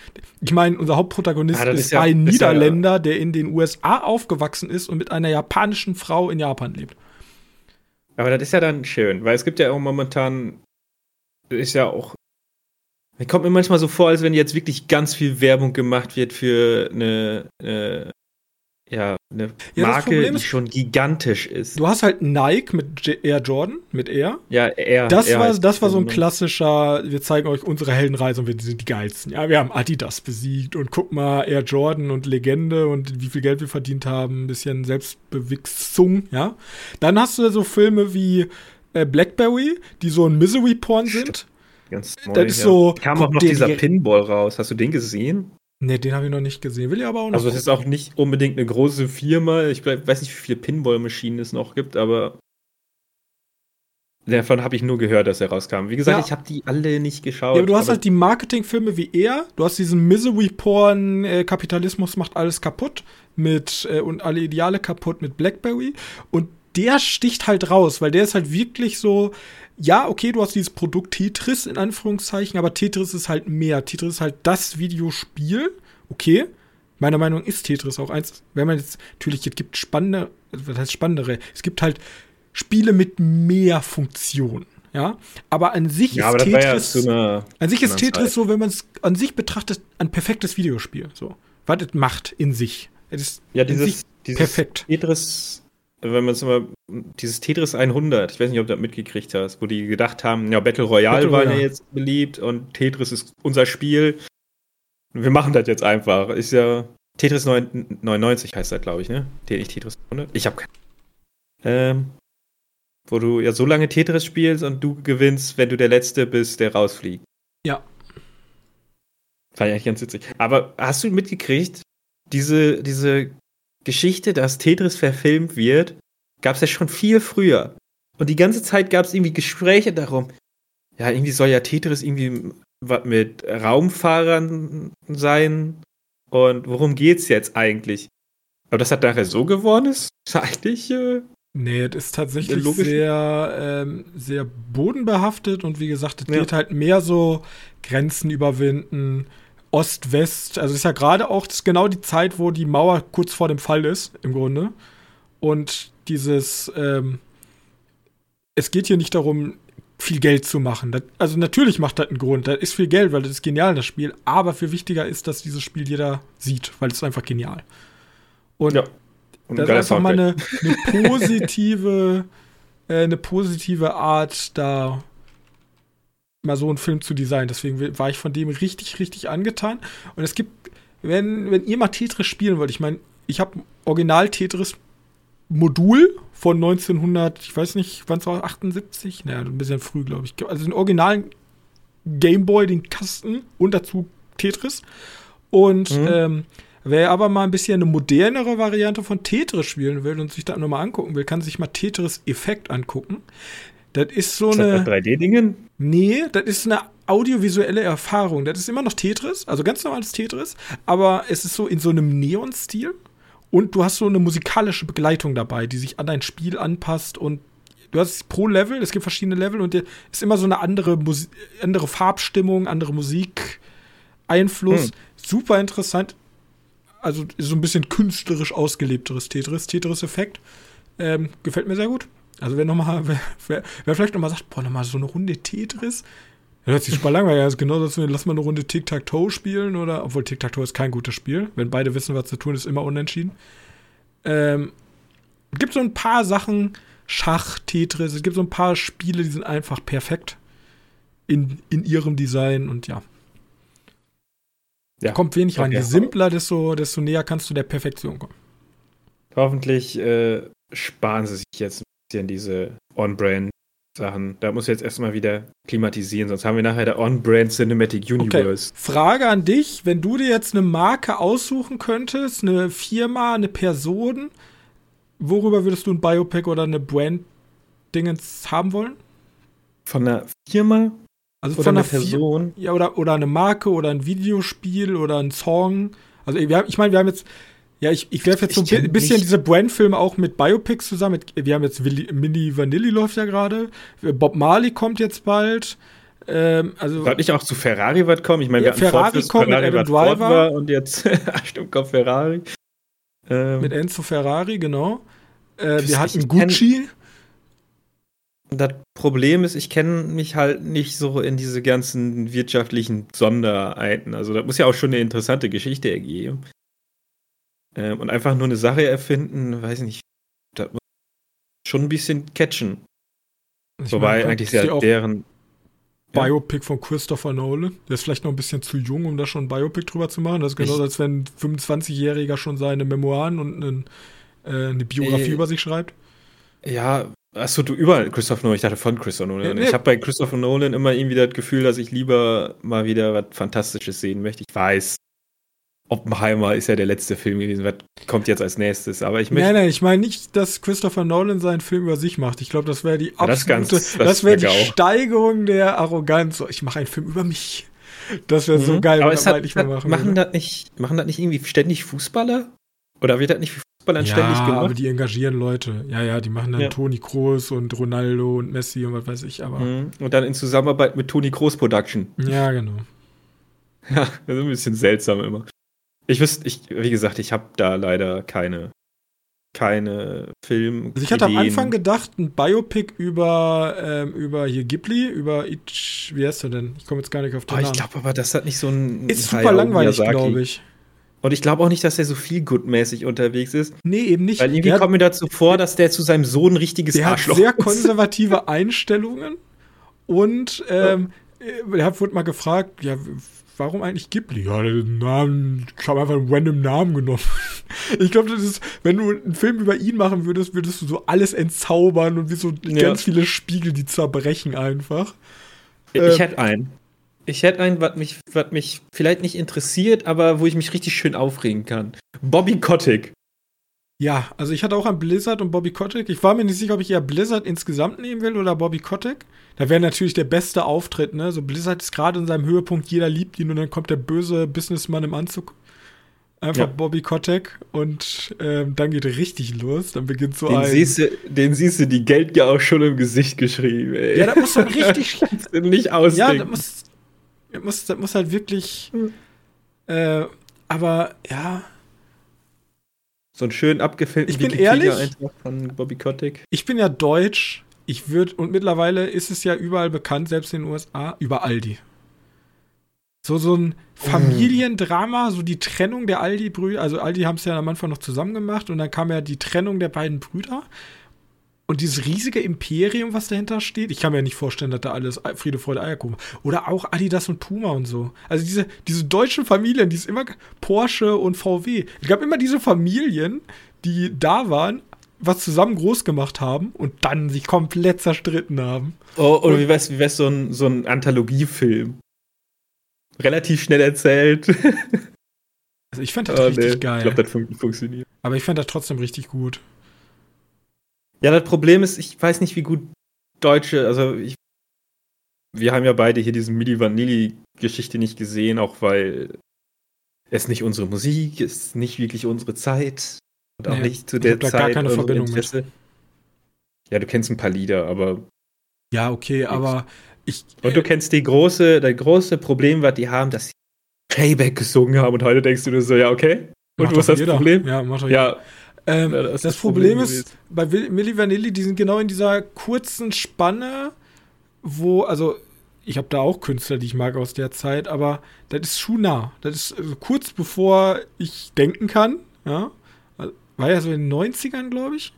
Ich meine, unser Hauptprotagonist ja, ist, ist ja, ein Niederländer, ja, der in den USA aufgewachsen ist und mit einer japanischen Frau in Japan lebt. Aber das ist ja dann schön, weil es gibt ja auch momentan, ist ja auch, mir kommt mir manchmal so vor, als wenn jetzt wirklich ganz viel Werbung gemacht wird für eine, eine ja, eine ja, Marke, die schon gigantisch ist. Du hast halt Nike mit Air Jordan, mit Air. Ja, Air. Das, Air war, das war so ein klassischer, wir zeigen euch unsere Heldenreise und wir sind die geilsten. Ja, wir haben Adidas besiegt und guck mal, Air Jordan und Legende und wie viel Geld wir verdient haben, ein bisschen Selbstbewichsung, ja. Dann hast du so Filme wie äh, Blackberry, die so ein Misery-Porn sind. Ganz neu, das ist ja. so. Kam auch noch dieser Pinball raus. Hast du den gesehen? Ne, den habe ich noch nicht gesehen. Will ich aber auch noch. Also, es ist auch nicht unbedingt eine große Firma. Ich weiß nicht, wie viele Pinball-Maschinen es noch gibt, aber davon habe ich nur gehört, dass er rauskam. Wie gesagt, ja. ich habe die alle nicht geschaut. Ja, aber du hast aber halt die Marketingfilme wie er. Du hast diesen Misery-Porn, äh, Kapitalismus macht alles kaputt mit äh, und alle Ideale kaputt mit Blackberry. Und der sticht halt raus, weil der ist halt wirklich so, ja, okay, du hast dieses Produkt Tetris in Anführungszeichen, aber Tetris ist halt mehr. Tetris ist halt das Videospiel. Okay. Meiner Meinung nach ist Tetris auch eins. Wenn man jetzt, natürlich, es gibt spannende, was heißt spannendere? Es gibt halt Spiele mit mehr Funktionen. Ja, aber an sich ja, ist Tetris, ja einer, an sich ist Tetris Zeit. so, wenn man es an sich betrachtet, ein perfektes Videospiel. So, was es macht in sich. Es ist ja, dieses, dieses perfekt. Tetris wenn man es mal dieses Tetris 100, ich weiß nicht, ob du das mitgekriegt hast, wo die gedacht haben, ja, Battle Royale Battle war ja jetzt beliebt und Tetris ist unser Spiel. Wir machen das jetzt einfach. Ist ja Tetris 99 heißt das, glaube ich, ne? Nicht Tetris 100? Ich habe keine. Ähm, wo du ja so lange Tetris spielst und du gewinnst, wenn du der Letzte bist, der rausfliegt. Ja. Fand ich eigentlich ganz witzig. Aber hast du mitgekriegt, diese, diese Geschichte, dass Tetris verfilmt wird, gab es ja schon viel früher. Und die ganze Zeit gab es irgendwie Gespräche darum. Ja, irgendwie soll ja Tetris irgendwie was mit Raumfahrern sein. Und worum geht's jetzt eigentlich? Aber das hat nachher so geworden ist, *laughs* ist eigentlich. Äh, nee, das ist tatsächlich sehr, ähm, sehr bodenbehaftet und wie gesagt, es ja. geht halt mehr so Grenzen überwinden, Ost-West. Also ist ja gerade auch genau die Zeit, wo die Mauer kurz vor dem Fall ist, im Grunde. Und dieses, ähm, es geht hier nicht darum, viel Geld zu machen. Das, also natürlich macht das einen Grund. Das ist viel Geld, weil das ist genial, das Spiel. Aber viel wichtiger ist, dass dieses Spiel jeder sieht, weil es ist einfach genial. Und, ja. Und das ist einfach mal eine, eine positive, *laughs* äh, eine positive Art, da mal so einen Film zu designen. Deswegen war ich von dem richtig, richtig angetan. Und es gibt, wenn, wenn ihr mal Tetris spielen wollt, ich meine, ich habe Original Tetris Modul von 1900, ich weiß nicht, wann es war, 78? Naja, ein bisschen früh, glaube ich. Also den originalen Gameboy, den Kasten und dazu Tetris. Und mhm. ähm, wer aber mal ein bisschen eine modernere Variante von Tetris spielen will und sich da nochmal angucken will, kann sich mal Tetris Effekt angucken. Das ist so ist eine. 3D-Dingen? Nee, das ist eine audiovisuelle Erfahrung. Das ist immer noch Tetris, also ganz normales Tetris, aber es ist so in so einem Neon-Stil. Und du hast so eine musikalische Begleitung dabei, die sich an dein Spiel anpasst und du hast pro Level, es gibt verschiedene Level und es ist immer so eine andere, Musi andere Farbstimmung, andere Musik, Einfluss. Hm. Super interessant. Also so ein bisschen künstlerisch ausgelebteres Tetris, Tetris-Effekt. Ähm, gefällt mir sehr gut. Also wer nochmal, wer, wer, wer vielleicht nochmal sagt, boah, nochmal so eine Runde Tetris, hört sich super langweilig an. Genau dazu, lass mal eine Runde Tic-Tac-Toe spielen oder, obwohl Tic-Tac-Toe ist kein gutes Spiel. Wenn beide wissen, was zu tun ist, immer unentschieden. Ähm, gibt so ein paar Sachen, Schach, Tetris, es gibt so ein paar Spiele, die sind einfach perfekt in, in ihrem Design und ja. ja. Kommt wenig rein. Je simpler, desto, desto näher kannst du der Perfektion kommen. Hoffentlich äh, sparen sie sich jetzt ein bisschen diese On-Brand Sachen. Da muss jetzt erstmal wieder klimatisieren, sonst haben wir nachher der On-Brand Cinematic Universe. Okay. Frage an dich, wenn du dir jetzt eine Marke aussuchen könntest, eine Firma, eine Person, worüber würdest du ein Biopic oder eine Brand-Dingens haben wollen? Von einer Firma? Also oder von einer Person? ja, oder, oder eine Marke oder ein Videospiel oder ein Song. Also ich meine, wir haben jetzt ja, ich, ich werfe jetzt so ein bisschen diese Brand-Filme auch mit Biopics zusammen. Wir haben jetzt Willi, Milli Vanilli läuft ja gerade. Bob Marley kommt jetzt bald. Ähm, also Sollte nicht auch zu Ferrari was kommen? Ich meine, ja, wir Ferrari Ford, kommt Ferrari, mit Adam Driver. Und jetzt, *laughs* stimmt, kommt Ferrari. Ähm, mit Enzo Ferrari, genau. Äh, wir hatten Gucci. Das Problem ist, ich kenne mich halt nicht so in diese ganzen wirtschaftlichen Sondereiten. Also, das muss ja auch schon eine interessante Geschichte ergeben. Ähm, und einfach nur eine Sache erfinden, weiß ich nicht, das muss schon ein bisschen catchen. Ich Wobei meine, eigentlich ja deren. Biopic von Christopher Nolan. Der ist vielleicht noch ein bisschen zu jung, um da schon ein Biopic drüber zu machen. Das ist genauso, als wenn ein 25-Jähriger schon seine Memoiren und einen, äh, eine Biografie äh, über sich schreibt. Ja, achso, du überall Christopher Nolan. Ich dachte von Christopher Nolan. Ja, nee. Ich habe bei Christopher Nolan immer irgendwie das Gefühl, dass ich lieber mal wieder was Fantastisches sehen möchte. Ich weiß, Oppenheimer ist ja der letzte Film gewesen, was kommt jetzt als nächstes. Aber ich möchte. Nein, nein, ich meine nicht, dass Christopher Nolan seinen Film über sich macht. Ich glaube, das wäre die absolute, ja, das, ganz, das, das wäre die Steigerung der Arroganz. Ich mache einen Film über mich. Das wäre mhm. so geil, aber wenn hat, nicht mehr machen machen das nicht, machen das nicht irgendwie ständig Fußballer? Oder wird das nicht für Fußballern ja, ständig gemacht? aber die engagieren Leute. Ja, ja, die machen dann ja. Toni Kroos und Ronaldo und Messi und was weiß ich. Aber mhm. Und dann in Zusammenarbeit mit Toni Kroos Production. Ja, genau. *laughs* Ja, das ist ein bisschen seltsam immer. Ich wüsste, ich, wie gesagt, ich habe da leider keine, keine Film. Also ich hatte am Anfang gedacht, ein Biopic über, ähm, über hier Ghibli, über Ich, wie heißt er denn? Ich komme jetzt gar nicht auf den oh, Namen. Ich glaube aber, das hat nicht so ein. Ist super langweilig, glaube ich. Und ich glaube auch nicht, dass er so viel gutmäßig unterwegs ist. Nee, eben nicht. Weil irgendwie Der- kommt mir dazu vor, dass der zu seinem Sohn ein richtiges Der hat Arschloch sehr ist. konservative *laughs* Einstellungen und ähm, er hat wurde mal gefragt, ja, warum eigentlich Ghibli? Ja, den Namen, ich habe einfach einen random Namen genommen. *laughs* Ich glaube, das ist, wenn du einen Film über ihn machen würdest, würdest du so alles entzaubern und wie so Ja. ganz viele Spiegel, die zerbrechen einfach. Ich Ähm, hätte einen. Ich hätte einen, was mich, was mich vielleicht nicht interessiert, aber wo ich mich richtig schön aufregen kann. Bobby Kotick. Ja, also ich hatte auch an Blizzard und Bobby Kotick. Ich war mir nicht sicher, ob ich eher Blizzard insgesamt nehmen will oder Bobby Kotick. Da wäre natürlich der beste Auftritt, ne? So Blizzard ist gerade in seinem Höhepunkt, jeder liebt ihn und dann kommt der böse Businessmann im Anzug. Einfach Ja. Bobby Kotick und ähm, dann geht richtig los. Dann beginnt so Den ein. siehst, du, den siehst du die Geld ja auch schon im Gesicht geschrieben, ey. ja, da muss so ein richtig. *laughs* Nicht ja, ausdenken. da muss, da muss, da muss halt wirklich. Hm. Äh, aber ja, so einen schön abgefilmten Ich bin ehrlich- von Bobby Kotick. ich bin ja deutsch. Ich würde, und mittlerweile ist es ja überall bekannt, selbst in den USA, über Aldi. So, so ein Familiendrama, so die Trennung der Aldi-Brüder. Also, Aldi haben es ja am Anfang noch zusammen gemacht und dann kam ja die Trennung der beiden Brüder. Und dieses riesige Imperium, was dahinter steht, ich kann mir ja nicht vorstellen, dass da alles Friede, Freude, Eierkuchen. Oder auch Adidas und Puma und so. Also diese, diese deutschen Familien, die es immer Porsche und VW. Es gab immer diese Familien, die da waren, was zusammen groß gemacht haben und dann sich komplett zerstritten haben. Oh, oder wie wär's, wie wär's so ein, so ein Anthologiefilm? Relativ schnell erzählt. Also ich fand das Oh, richtig nee. geil. Ich glaube, das fun funktioniert. aber ich fand das trotzdem richtig gut. Ja, das Problem ist, ich weiß nicht, wie gut Deutsche, also ich, wir haben ja beide hier diese Milli Vanilli-Geschichte nicht gesehen, auch weil es nicht unsere Musik ist, nicht wirklich unsere Zeit und auch Nee, nicht zu der hab da Zeit. gar keine Verbindung mit. Interesse. Ja, du kennst ein paar Lieder, aber Ja, okay, aber ich. und du kennst die große, das große Problem, was die haben, dass sie Playback gesungen haben und heute denkst du dir so, ja, okay. Und wo ist das jeder. Problem? Ja, macht doch jeder. Ähm, Ja, das, das Problem, Problem ist, bei Milli Vanilli, die sind genau in dieser kurzen Spanne, wo, also, ich habe da auch Künstler, die ich mag aus der Zeit, aber das ist schon nah. Das ist also kurz bevor ich denken kann, ja. War ja so in den 90ern, glaube ich.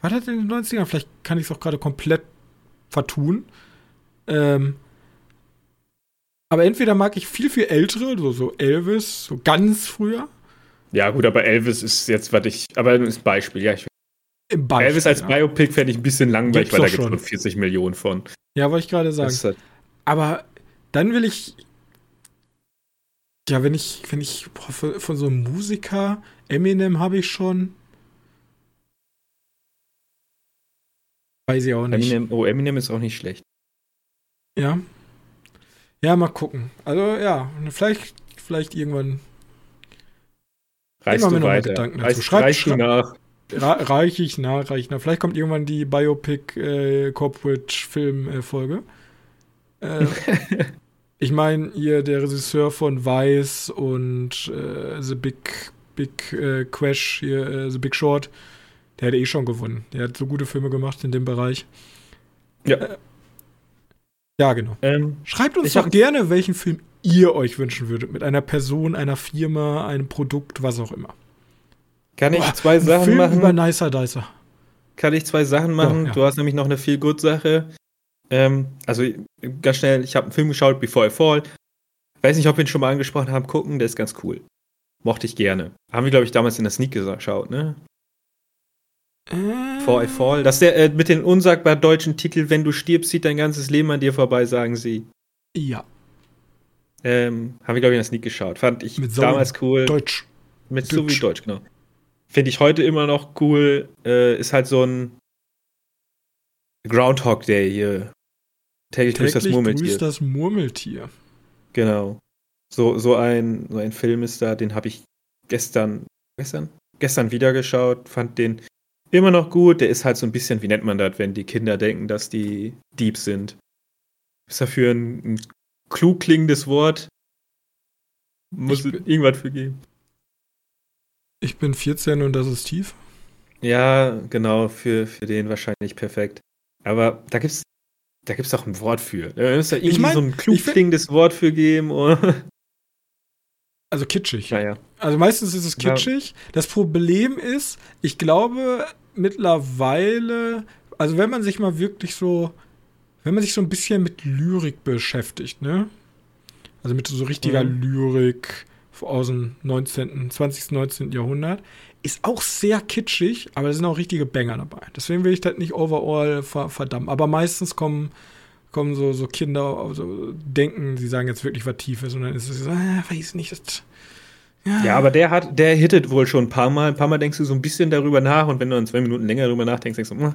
War das in den 90ern? Vielleicht kann ich es auch gerade komplett vertun. Ähm, aber entweder mag ich viel, viel ältere, so, so Elvis, so ganz früher. Ja, gut, aber Elvis ist jetzt, was ich, aber das ist ein Beispiel, ja. Ich, Beispiel, Elvis als ja. Biopic fände ich ein bisschen langweilig, weil da gibt es schon. nur 40 Millionen von. Ja, wollte ich gerade sagen. Halt, Aber dann will ich. Ja, wenn ich, wenn ich boah, von, von so einem Musiker, Eminem habe ich schon. Weiß ich auch nicht. Eminem, oh, Eminem ist auch nicht schlecht. Ja. Ja, mal gucken. Also ja, vielleicht, vielleicht irgendwann Reichst Immer du weiter. Gedanken dazu. Reichst, Schreib- schreib- nach. reiche ich nach, reiche ich nach. Vielleicht kommt irgendwann die Biopic äh, Corporate Film äh, Folge. Äh, *laughs* ich meine, hier der Regisseur von Vice und äh, The Big Big äh, Crash hier The Big Short, der hat eh schon gewonnen. Der hat so gute Filme gemacht in dem Bereich. Ja. Ja, genau. Ähm, Schreibt uns doch gerne, welchen Film ihr euch wünschen würdet. Mit einer Person, einer Firma, einem Produkt, was auch immer. kann ich Boah, zwei Sachen Film machen? über Nicer Dicer. kann ich zwei Sachen machen. Ja, ja. Du hast nämlich noch eine viel good Sache. Ähm, also ganz schnell, ich habe einen Film geschaut, Before I Fall. Weiß nicht, ob wir ihn schon mal angesprochen haben. Gucken, der ist ganz cool. Mochte ich gerne. Haben wir, glaube ich, damals in der Sneak geschaut, ne? Before I Fall. Das der äh, mit dem unsagbar deutschen Titel, wenn du stirbst, zieht dein ganzes Leben an dir vorbei, sagen sie. Ja, Ähm, haben wir, glaube ich, in der Sneak geschaut. Fand ich Mit damals cool. Deutsch. Mit so wie Deutsch. Deutsch, genau. Finde ich heute immer noch cool. Äh, ist halt so ein Groundhog Day hier. Täglich grüßt das Täglich Murmeltier. grüßt das Murmeltier. Genau. So, so, ein, so ein Film ist da, den habe ich gestern, gestern? Gestern wieder geschaut, fand den immer noch gut. Der ist halt so ein bisschen, wie nennt man das, wenn die Kinder denken, dass die Diebs sind. Ist dafür ein, ein klug klingendes Wort? Muss Ich bin- irgendwas für geben? Ich bin 14 und das ist tief. Ja, genau, für, für den wahrscheinlich perfekt. Aber da gibt's, da gibt's doch ein Wort für. Da muss da irgendwie mein, so ein klug ich klingendes Wort für geben. Oder? Also kitschig. Ja, ja. Also meistens ist es kitschig. Ja. Das Problem ist, ich glaube mittlerweile, also wenn man sich mal wirklich so, wenn man sich so ein bisschen mit Lyrik beschäftigt, ne? Also mit so richtiger mhm. Lyrik aus dem 19., 20., 19. Jahrhundert, ist auch sehr kitschig, aber da sind auch richtige Banger dabei. Deswegen will ich das nicht overall verdammen. Aber meistens kommen kommen so, so Kinder, so denken, sie sagen jetzt wirklich was Tiefes und dann ist es so, äh, weiß nicht, das, ja. ja. aber der hat, der hittet wohl schon ein paar Mal. Ein paar Mal denkst du so ein bisschen darüber nach und wenn du dann zwei Minuten länger darüber nachdenkst, denkst du, hm,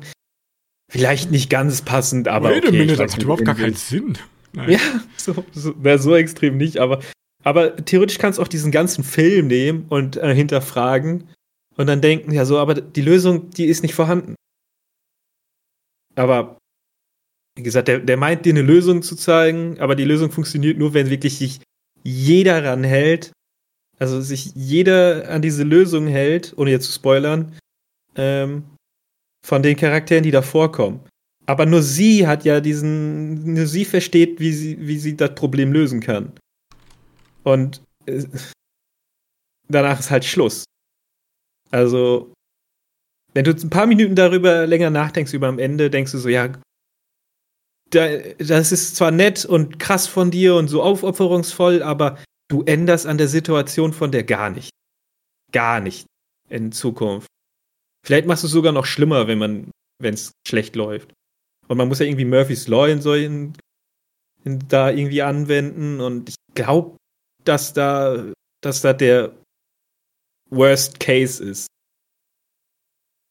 vielleicht nicht ganz passend, aber. Wait okay, Minute, das macht überhaupt gar keinen Sinn. Nein. Ja, so, so, so extrem nicht, aber, aber theoretisch kannst du auch diesen ganzen Film nehmen und äh, hinterfragen und dann denken, ja, so, aber die Lösung, die ist nicht vorhanden. Aber wie gesagt, der, der meint dir eine Lösung zu zeigen, aber die Lösung funktioniert nur, wenn wirklich sich jeder ranhält. Also sich jeder an diese Lösung hält, ohne jetzt zu spoilern, ähm, von den Charakteren, die da vorkommen. Aber nur sie hat ja diesen, nur sie versteht, wie sie, wie sie das Problem lösen kann. Und äh, danach ist halt Schluss. Also, wenn du ein paar Minuten darüber länger nachdenkst, über am Ende, denkst du so, ja, das ist zwar nett und krass von dir und so aufopferungsvoll, aber du änderst an der Situation von der gar nicht. Gar nicht in Zukunft. Vielleicht machst du es sogar noch schlimmer, wenn man, wenn es schlecht läuft. Und man muss ja irgendwie Murphy's Law in solchen in, da irgendwie anwenden und ich glaube, dass da, dass da der Worst Case ist.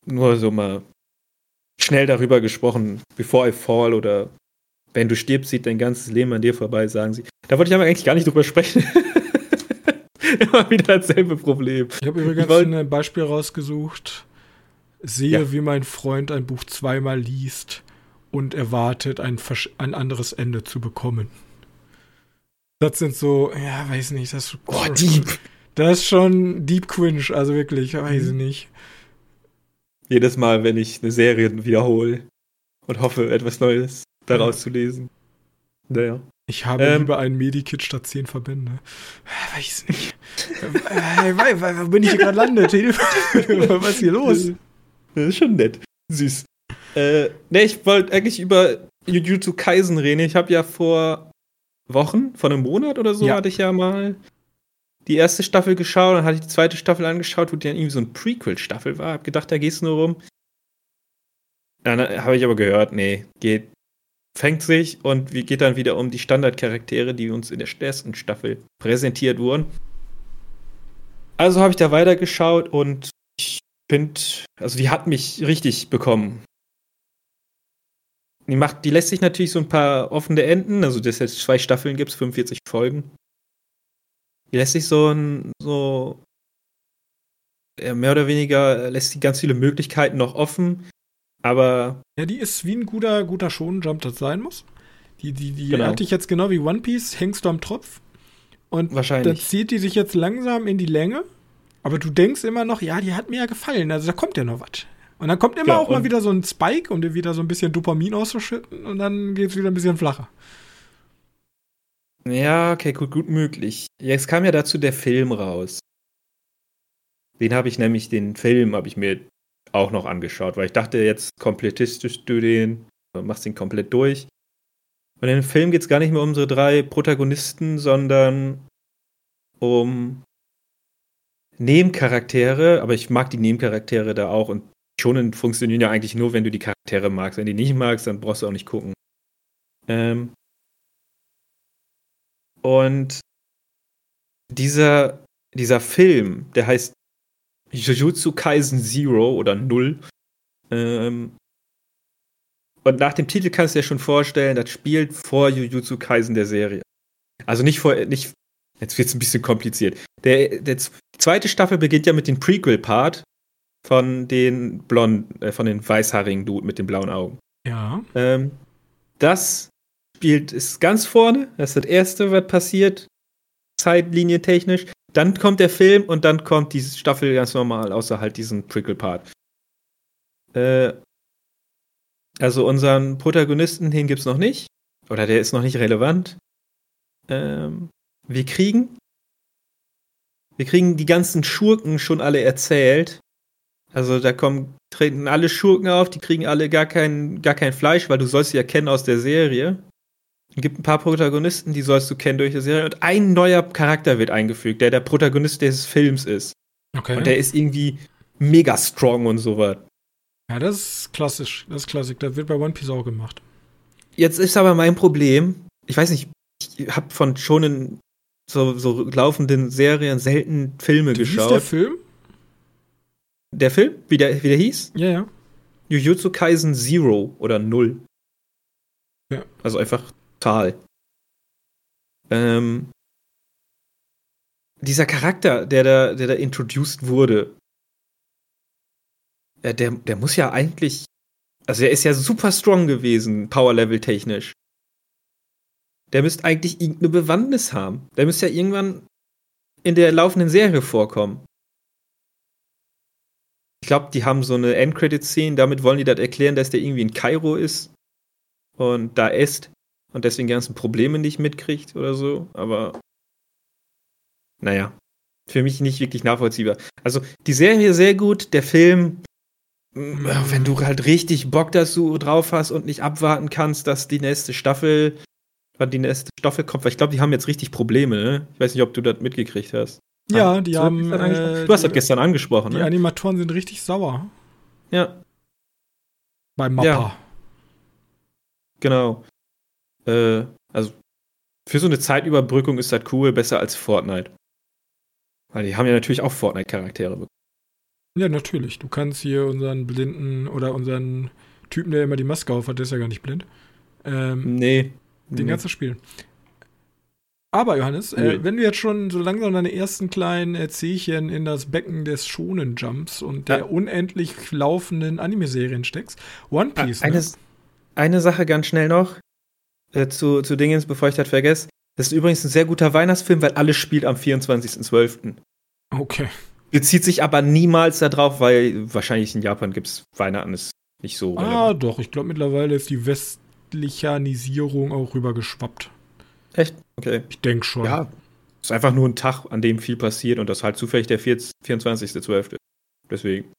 Nur so mal schnell darüber gesprochen, Before I Fall oder wenn du stirbst, sieht dein ganzes Leben an dir vorbei, sagen sie. Da wollte ich aber eigentlich gar nicht drüber sprechen. *laughs* Immer wieder dasselbe Problem. Ich habe übrigens wollt... ein Beispiel rausgesucht. Sehe, ja. wie mein Freund ein Buch zweimal liest und erwartet, ein, ein anderes Ende zu bekommen. Das sind so, ja, weiß nicht, das ist oh, deep. Das ist schon deep cringe, also wirklich, weiß ich mhm. nicht. Jedes Mal, wenn ich eine Serie wiederhole und hoffe, etwas Neues daraus zu lesen. Naja. Ich habe ähm, lieber ein Medikit statt zehn Verbände. Äh, weiß nicht. äh, wo bin ich hier gerade landet? *laughs* Was ist hier los? Das ist schon nett. Süß. Äh, ne, ich wollte eigentlich über Jujutsu Kaisen reden. Ich habe ja vor Wochen, vor einem Monat oder so, ja. hatte ich ja mal die erste Staffel geschaut, dann hatte ich die zweite Staffel angeschaut, wo die dann irgendwie so ein Prequel-Staffel war. Hab gedacht, da geht's nur rum. Dann habe ich aber gehört, nee, geht fängt sich und wie geht dann wieder um die Standardcharaktere, die uns in der ersten Staffel präsentiert wurden. Also habe ich da weitergeschaut und finde, also die hat mich richtig bekommen. Die, macht, die lässt sich natürlich so ein paar offene Enden, also das jetzt zwei Staffeln gibt es, 45 Folgen. Die lässt sich so ein, so mehr oder weniger lässt die ganz viele Möglichkeiten noch offen. Aber. Ja, die ist wie ein guter, guter Shonen-Jump das sein muss. Die, die, die genau. hatte ich jetzt genau wie One Piece, hängst du am Tropf. Und Wahrscheinlich. dann zieht die sich jetzt langsam in die Länge. Aber du denkst immer noch, ja, die hat mir ja gefallen. Also da kommt ja noch was. Und dann kommt immer ja, auch mal wieder so ein Spike, um dir wieder so ein bisschen Dopamin auszuschütten. Und dann geht es wieder ein bisschen flacher. Ja, okay, gut, gut möglich. Jetzt kam ja dazu der Film raus. Den habe ich nämlich, den Film habe ich mir auch noch angeschaut, weil ich dachte, jetzt komplettistisch du den, machst den komplett durch. Und in dem Film geht es gar nicht mehr um unsere drei Protagonisten, sondern um Nebencharaktere, aber ich mag die Nebencharaktere da auch und schon funktionieren ja eigentlich nur, wenn du die Charaktere magst. Wenn du die nicht magst, dann brauchst du auch nicht gucken. Ähm und dieser, dieser Film, der heißt Jujutsu Kaisen Zero oder Null. Ähm, und nach dem Titel kannst du dir schon vorstellen, das spielt vor Jujutsu Kaisen der Serie. Also nicht vor, nicht, jetzt wird es ein bisschen kompliziert. Der, der zweite Staffel beginnt ja mit dem Prequel-Part von den blonden, äh, von den weißhaarigen Dude mit den blauen Augen. Ja. Ähm, das spielt, ist ganz vorne. Das ist das erste, was passiert, zeitlinientechnisch. Dann kommt der Film und dann kommt die Staffel ganz normal, außer halt diesen Prickle-Part. Äh, also unseren Protagonisten, den gibt's noch nicht. Oder der ist noch nicht relevant. Ähm, wir kriegen Wir kriegen die ganzen Schurken schon alle erzählt. Also da kommen, treten alle Schurken auf, die kriegen alle gar kein, gar kein Fleisch, weil du sollst sie ja kennen aus der Serie. Es gibt ein paar Protagonisten, die sollst du kennen durch die Serie. Und ein neuer Charakter wird eingefügt, der der Protagonist des Films ist. Okay. Und der ist irgendwie mega strong und sowas. Ja, das ist klassisch. Das ist klassisch. Das wird bei One Piece auch gemacht. Jetzt ist aber mein Problem, ich weiß nicht, ich habe von schon in so, so laufenden Serien selten Filme Wie hieß geschaut. der Film? Der Film? Wie der, wie der hieß? Ja, ja. Jujutsu Kaisen Zero oder Null. Ja. Also einfach Tal. Ähm, dieser Charakter, der da, der da introduced wurde, äh, der, der muss ja eigentlich, also er ist ja super strong gewesen, Power-Level technisch. Der müsste eigentlich irgendeine Bewandtnis haben. Der müsste ja irgendwann in der laufenden Serie vorkommen. Ich glaube, die haben so eine Endcredit-Szene, damit wollen die das erklären, dass der irgendwie in Kairo ist und da ist und deswegen die ganzen Probleme nicht mitkriegt oder so, aber naja, für mich nicht wirklich nachvollziehbar. Also die Serie sehr gut, der Film, wenn du halt richtig Bock dazu drauf hast und nicht abwarten kannst, dass die nächste Staffel, wann die nächste Staffel kommt, weil ich glaube, die haben jetzt richtig Probleme, ne? Ich weiß nicht, ob du das mitgekriegt hast. Ja, die du haben. Äh, du hast die, das gestern angesprochen, die ne? Animatoren sind richtig sauer. Ja, Bei Mappa. Ja. genau. Äh, also für so eine Zeitüberbrückung ist das cool, besser als Fortnite. Weil die haben ja natürlich auch Fortnite-Charaktere bekommen. Ja, natürlich. Du kannst hier unseren blinden oder unseren Typen, der immer die Maske auf hat, der ist ja gar nicht blind. Ähm, Nee. Den nee. ganzen Spiel. Aber Johannes, äh, Nee. wenn du jetzt schon so langsam deine ersten kleinen äh, Zehchen in das Becken des Shonen Jumps und der Ja. unendlich laufenden Anime-Serien steckst, One Piece, eine, ne? eine Sache ganz schnell noch äh, zu, zu Dingens, bevor ich das vergesse. Das ist übrigens ein sehr guter Weihnachtsfilm, weil alles spielt am 24.12. Okay. Bezieht sich aber niemals darauf, weil wahrscheinlich in Japan gibt es Weihnachten ist nicht so Ah, relevant. doch. Ich glaube, mittlerweile ist die Westlichanisierung auch rübergeschwappt. Echt? Okay. Ich denke schon. Ja. Ist einfach nur ein Tag, an dem viel passiert und das halt zufällig der 4 24.12. Deswegen.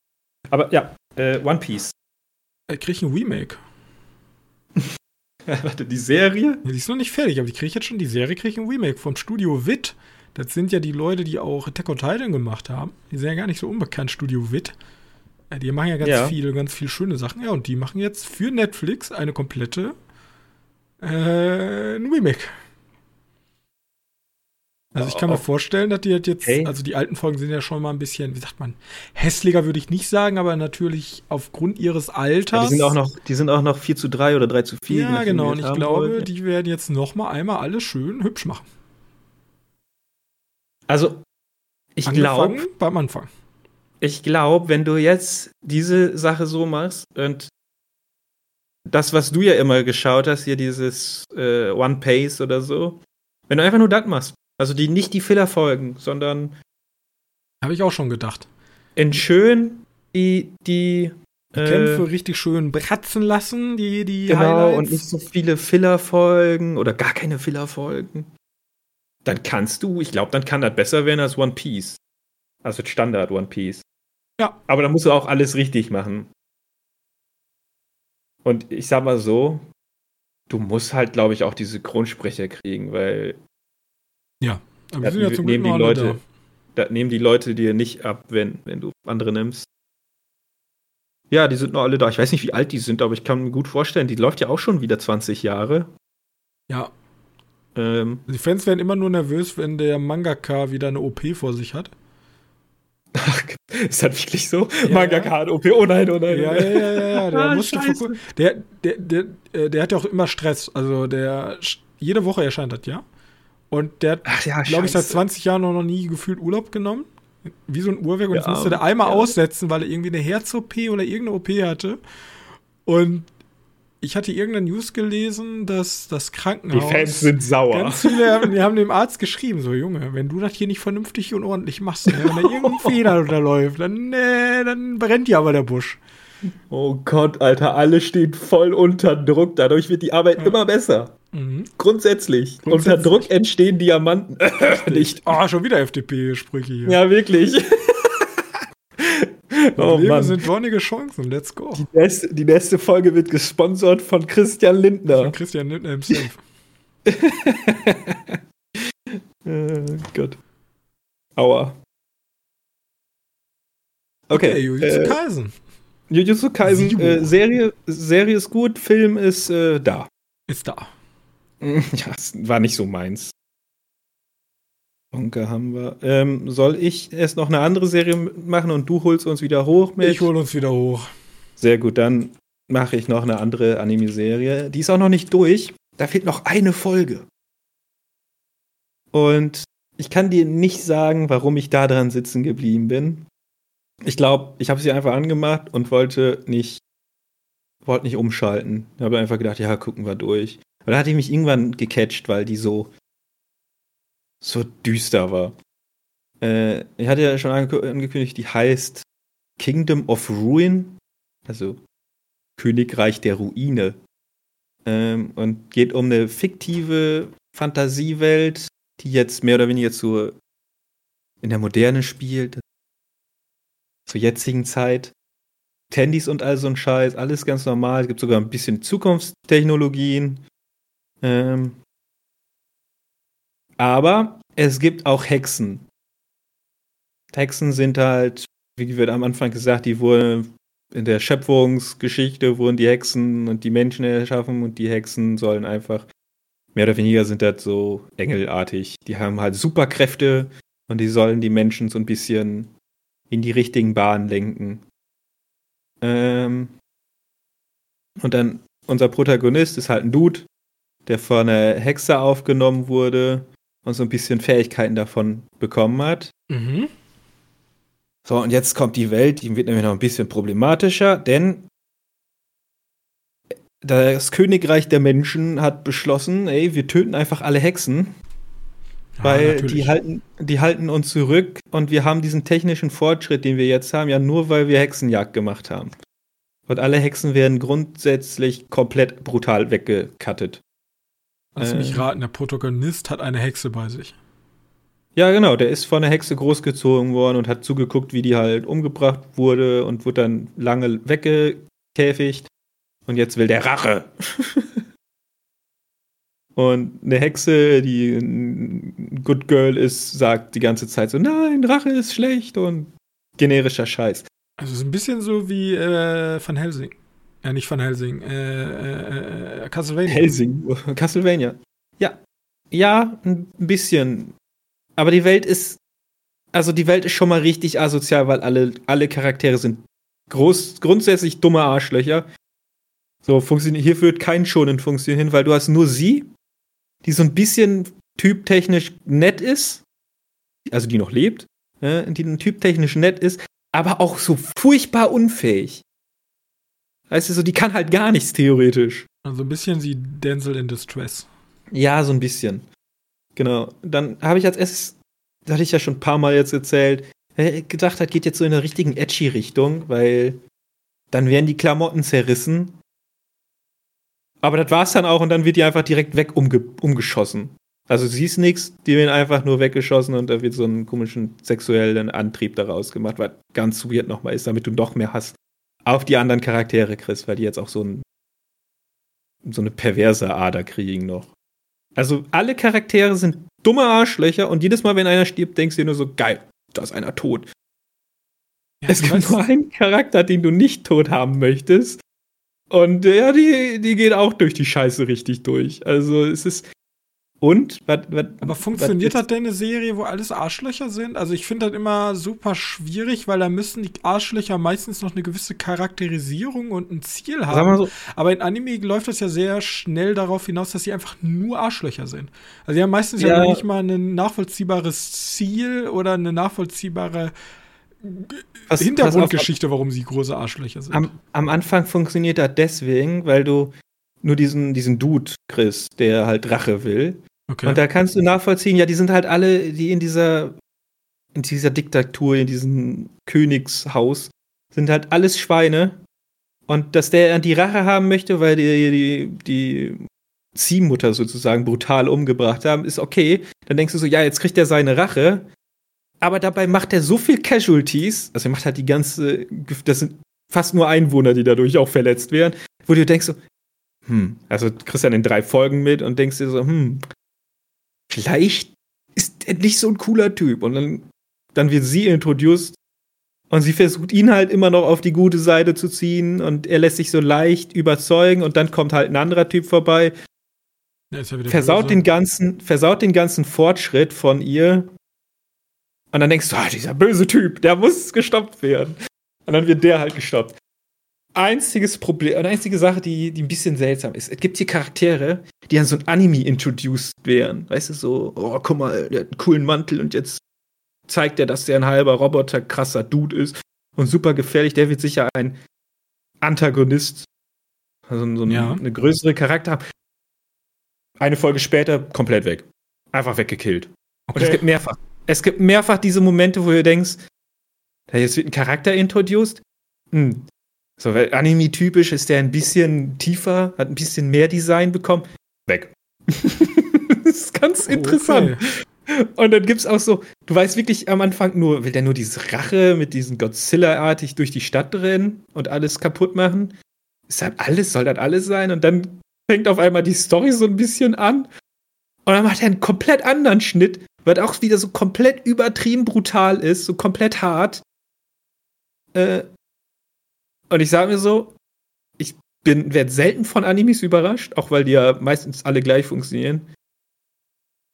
Aber ja, äh, One Piece. Ich krieg ein Remake. *laughs* Warte, die Serie? Die ist noch nicht fertig, aber die kriege ich jetzt schon. Die Serie kriege ich ein Remake vom Studio Wit. Das sind ja die Leute, die auch Attack on Titan gemacht haben. Die sind ja gar nicht so unbekannt, Studio Wit. Ja, die machen ja ganz Ja. viel, ganz viel schöne Sachen. Ja, und die machen jetzt für Netflix eine komplette äh, ein Remake. Also ich kann mir Oh. vorstellen, dass die halt jetzt, Okay. also die alten Folgen sind ja schon mal ein bisschen, wie sagt man, hässlicher würde ich nicht sagen, aber natürlich aufgrund ihres Alters. Ja, die sind auch noch, die sind auch noch 4 zu 3 oder 3 zu 4. je Ja, genau. Und ich glaube, wollt. die werden jetzt noch mal einmal alles schön hübsch machen. Also, ich glaube, beim Anfang. ich glaube, wenn du jetzt diese Sache so machst und das, was du ja immer geschaut hast, hier dieses äh, One Pace oder so, wenn du einfach nur das machst, also die nicht die Filler-Folgen, sondern Habe ich auch schon gedacht. in schön die, die Die äh, Kämpfe richtig schön bratzen lassen, die, die genau Highlights. und nicht so viele Filler-Folgen oder gar keine Filler-Folgen, dann kannst du, ich glaube, dann kann das besser werden als One Piece. Also Standard One Piece. Ja. Aber dann musst du auch alles richtig machen. Und ich sag mal so, du musst halt, glaube ich, auch diese Grundsprecher kriegen, weil Aber wir das sind ja zum Glück nehmen die noch alle Leute, das nehmen die Leute dir nicht ab, wenn, wenn du andere nimmst. Ja, die sind noch alle da. Ich weiß nicht, wie alt die sind, aber ich kann mir gut vorstellen, die läuft ja auch schon wieder 20 Jahre. da. Ja, Ähm, die Fans werden immer nur nervös, wenn der Mangaka wieder eine OP vor sich hat. Ist das wirklich so? Ja. Mangaka hat OP, oh nein, oh nein. Ja, ja, ja, ja, ja. Der Ah, musste vor der, der, der, äh, der hat ja auch immer Stress. Also der jede Woche erscheint das, ja. Und der hat, Ach ja, glaube ich, seit scheiße. 20 Jahren noch nie gefühlt Urlaub genommen. Wie so ein Uhrwerk. Und Der jetzt musste der einmal Ja. aussetzen, weil er irgendwie eine Herz-OP oder irgendeine OP hatte. Und ich hatte irgendeine News gelesen, dass das Die Krankenhaus. Fans sind sauer. Ganz viele haben, die haben dem Arzt geschrieben, so Junge, wenn du das hier nicht vernünftig und ordentlich machst, ne, wenn da irgendein *laughs* Fehler unterläuft, dann, nee, dann brennt dir aber der Busch. Oh Gott, Alter, alle stehen voll unter Druck. Dadurch wird die Arbeit Ja. immer besser. Mhm. Grundsätzlich. Grundsätzlich. Unter Druck entstehen Diamanten. *laughs* Nicht. Oh, schon wieder FDP-Sprüche hier. Ja, wirklich. *laughs* oh Mann. sind dornige Chancen. Let's go. Die nächste, die nächste Folge wird gesponsert von Christian Lindner. Von Christian Lindner himself. *laughs* oh Gott. Aua. Okay. okay Jujutsu äh, Kaisen. Jujutsu Kaisen, äh, Serie, Serie ist gut, Film ist äh, da. Ist da. *laughs* Ja, es war nicht so meins. Onke haben wir. Ähm, soll ich erst noch eine andere Serie machen und du holst uns wieder hoch mit? Ich hol uns wieder hoch. Sehr gut, dann mache ich noch eine andere Anime-Serie. Die ist auch noch nicht durch. Da fehlt noch eine Folge. Und ich kann dir nicht sagen, warum ich da dran sitzen geblieben bin. Ich glaube, ich habe sie einfach angemacht und wollte nicht, wollte nicht umschalten. Ich habe einfach gedacht, ja, gucken wir durch. Und da hatte ich mich irgendwann gecatcht, weil die so, so düster war. Äh, ich hatte ja schon angekündigt, die heißt Kingdom of Ruin, also Königreich der Ruine. Ähm, und geht um eine fiktive Fantasiewelt, die jetzt mehr oder weniger zur in der Moderne spielt, zur jetzigen Zeit. Handys und all so ein Scheiß, alles ganz normal. Es gibt sogar ein bisschen Zukunftstechnologien. Ähm, aber es gibt auch Hexen. Hexen sind halt, wie wird am Anfang gesagt, die wurden in der Schöpfungsgeschichte wurden die Hexen und die Menschen erschaffen und die Hexen sollen einfach mehr oder weniger sind das so engelartig. Die haben halt Superkräfte und die sollen die Menschen so ein bisschen in die richtigen Bahnen lenken. Ähm und dann unser Protagonist ist halt ein Dude, der von einer Hexe aufgenommen wurde und so ein bisschen Fähigkeiten davon bekommen hat. Mhm. So, und jetzt kommt die Welt, die wird nämlich noch ein bisschen problematischer, denn das Königreich der Menschen hat beschlossen, ey, wir töten einfach alle Hexen. Ja, weil natürlich. die halten, die halten uns zurück und wir haben diesen technischen Fortschritt, den wir jetzt haben, ja nur weil wir Hexenjagd gemacht haben. Und alle Hexen werden grundsätzlich komplett brutal weggekattet. Lass äh, mich raten, der Protagonist hat eine Hexe bei sich. Ja, genau, der ist von einer Hexe großgezogen worden und hat zugeguckt, wie die halt umgebracht wurde und wurde dann lange weggekäfigt. Und jetzt will der Rache. *laughs* und eine Hexe, die ein Good Girl ist, sagt die ganze Zeit so: Nein, Rache ist schlecht und generischer Scheiß. Also, es ist ein bisschen so wie äh, Van Helsing. Ja, nicht von Helsing. Äh, äh, äh, Castlevania. Helsing. *laughs* Castlevania. Ja. Ja, ein bisschen. Aber die Welt ist. Also die Welt ist schon mal richtig asozial, weil alle, alle Charaktere sind groß, grundsätzlich dumme Arschlöcher. So, hier führt kein Schonen funktionieren hin, weil du hast nur sie, die so ein bisschen typtechnisch nett ist. Also die noch lebt. Äh, die typtechnisch nett ist, aber auch so furchtbar unfähig. Weißt du, so, die kann halt gar nichts theoretisch. Also ein bisschen wie Denzel in Distress. Ja, so ein bisschen. Genau. Dann habe ich als erstes, das hatte ich ja schon ein paar Mal jetzt erzählt, gedacht hat, geht jetzt so in der richtigen edgy Richtung, weil dann werden die Klamotten zerrissen. Aber das war's dann auch und dann wird die einfach direkt weg umge umgeschossen. Also sie ist nichts, die werden einfach nur weggeschossen und da wird so einen komischen sexuellen Antrieb daraus gemacht, was ganz weird nochmal ist, damit du noch mehr hast auf die anderen Charaktere, Chris, weil die jetzt auch so, ein, so eine perverse Ader kriegen noch. Also alle Charaktere sind dumme Arschlöcher und jedes Mal, wenn einer stirbt, denkst du dir nur so, geil, da ist einer tot. Ja, es gibt nur einen Charakter, den du nicht tot haben möchtest. Und ja, die, die geht auch durch die Scheiße richtig durch. Also es ist, und? Wat, wat, Aber funktioniert das denn eine Serie, wo alles Arschlöcher sind? Also ich finde das immer super schwierig, weil da müssen die Arschlöcher meistens noch eine gewisse Charakterisierung und ein Ziel haben. So. Aber in Anime läuft das ja sehr schnell darauf hinaus, dass sie einfach nur Arschlöcher sind. Also sie haben meistens ja, ja nicht mal ein nachvollziehbares Ziel oder eine nachvollziehbare was, Hintergrundgeschichte, warum sie große Arschlöcher sind. Am, am Anfang funktioniert das deswegen, weil du nur diesen, diesen Dude kriegst, der halt Rache will. Okay. Und da kannst du nachvollziehen, ja, die sind halt alle, die in dieser, in dieser Diktatur, in diesem Königshaus, sind halt alles Schweine. Und dass der die Rache haben möchte, weil die, die, die Ziehmutter sozusagen brutal umgebracht haben, ist okay. Dann denkst du so, ja, jetzt kriegt er seine Rache. Aber dabei macht er so viel Casualties, also er macht halt die ganze, das sind fast nur Einwohner, die dadurch auch verletzt werden, wo du denkst so, hm, also du kriegst dann in drei Folgen mit und denkst dir so, hm, vielleicht ist er nicht so ein cooler Typ. Und dann, dann wird sie introduced und sie versucht ihn halt immer noch auf die gute Seite zu ziehen und er lässt sich so leicht überzeugen und dann kommt halt ein anderer Typ vorbei. Ja versaut den ganzen, versaut den ganzen Fortschritt von ihr. Und dann denkst du, ah, dieser böse Typ, der muss gestoppt werden. Und dann wird der halt gestoppt. Einziges Problem, eine einzige Sache, die, die ein bisschen seltsam ist. Es gibt hier Charaktere, die an so ein Anime introduced werden. Weißt du, so, oh, guck mal, der hat einen coolen Mantel und jetzt zeigt er, dass der ein halber Roboter, krasser Dude ist und super gefährlich. Der wird sicher ein Antagonist, also so ein, ja. eine größere Charakter haben. Eine Folge später komplett weg. Einfach weggekillt. Okay. Und es gibt mehrfach. Es gibt mehrfach diese Momente, wo du denkst, jetzt wird ein Charakter introduced. Hm. So, Anime-typisch ist der ein bisschen tiefer, hat ein bisschen mehr Design bekommen. Weg. *laughs* das ist ganz interessant. Okay. Und dann gibt's auch so, du weißt wirklich am Anfang nur, will der nur diese Rache mit diesen Godzilla-artig durch die Stadt rennen und alles kaputt machen? Ist das alles, soll das alles sein? Und dann fängt auf einmal die Story so ein bisschen an. Und dann macht er einen komplett anderen Schnitt, weil auch wieder so komplett übertrieben brutal ist, so komplett hart. Äh, und ich sage mir so, ich bin, werde selten von Animes überrascht, auch weil die ja meistens alle gleich funktionieren.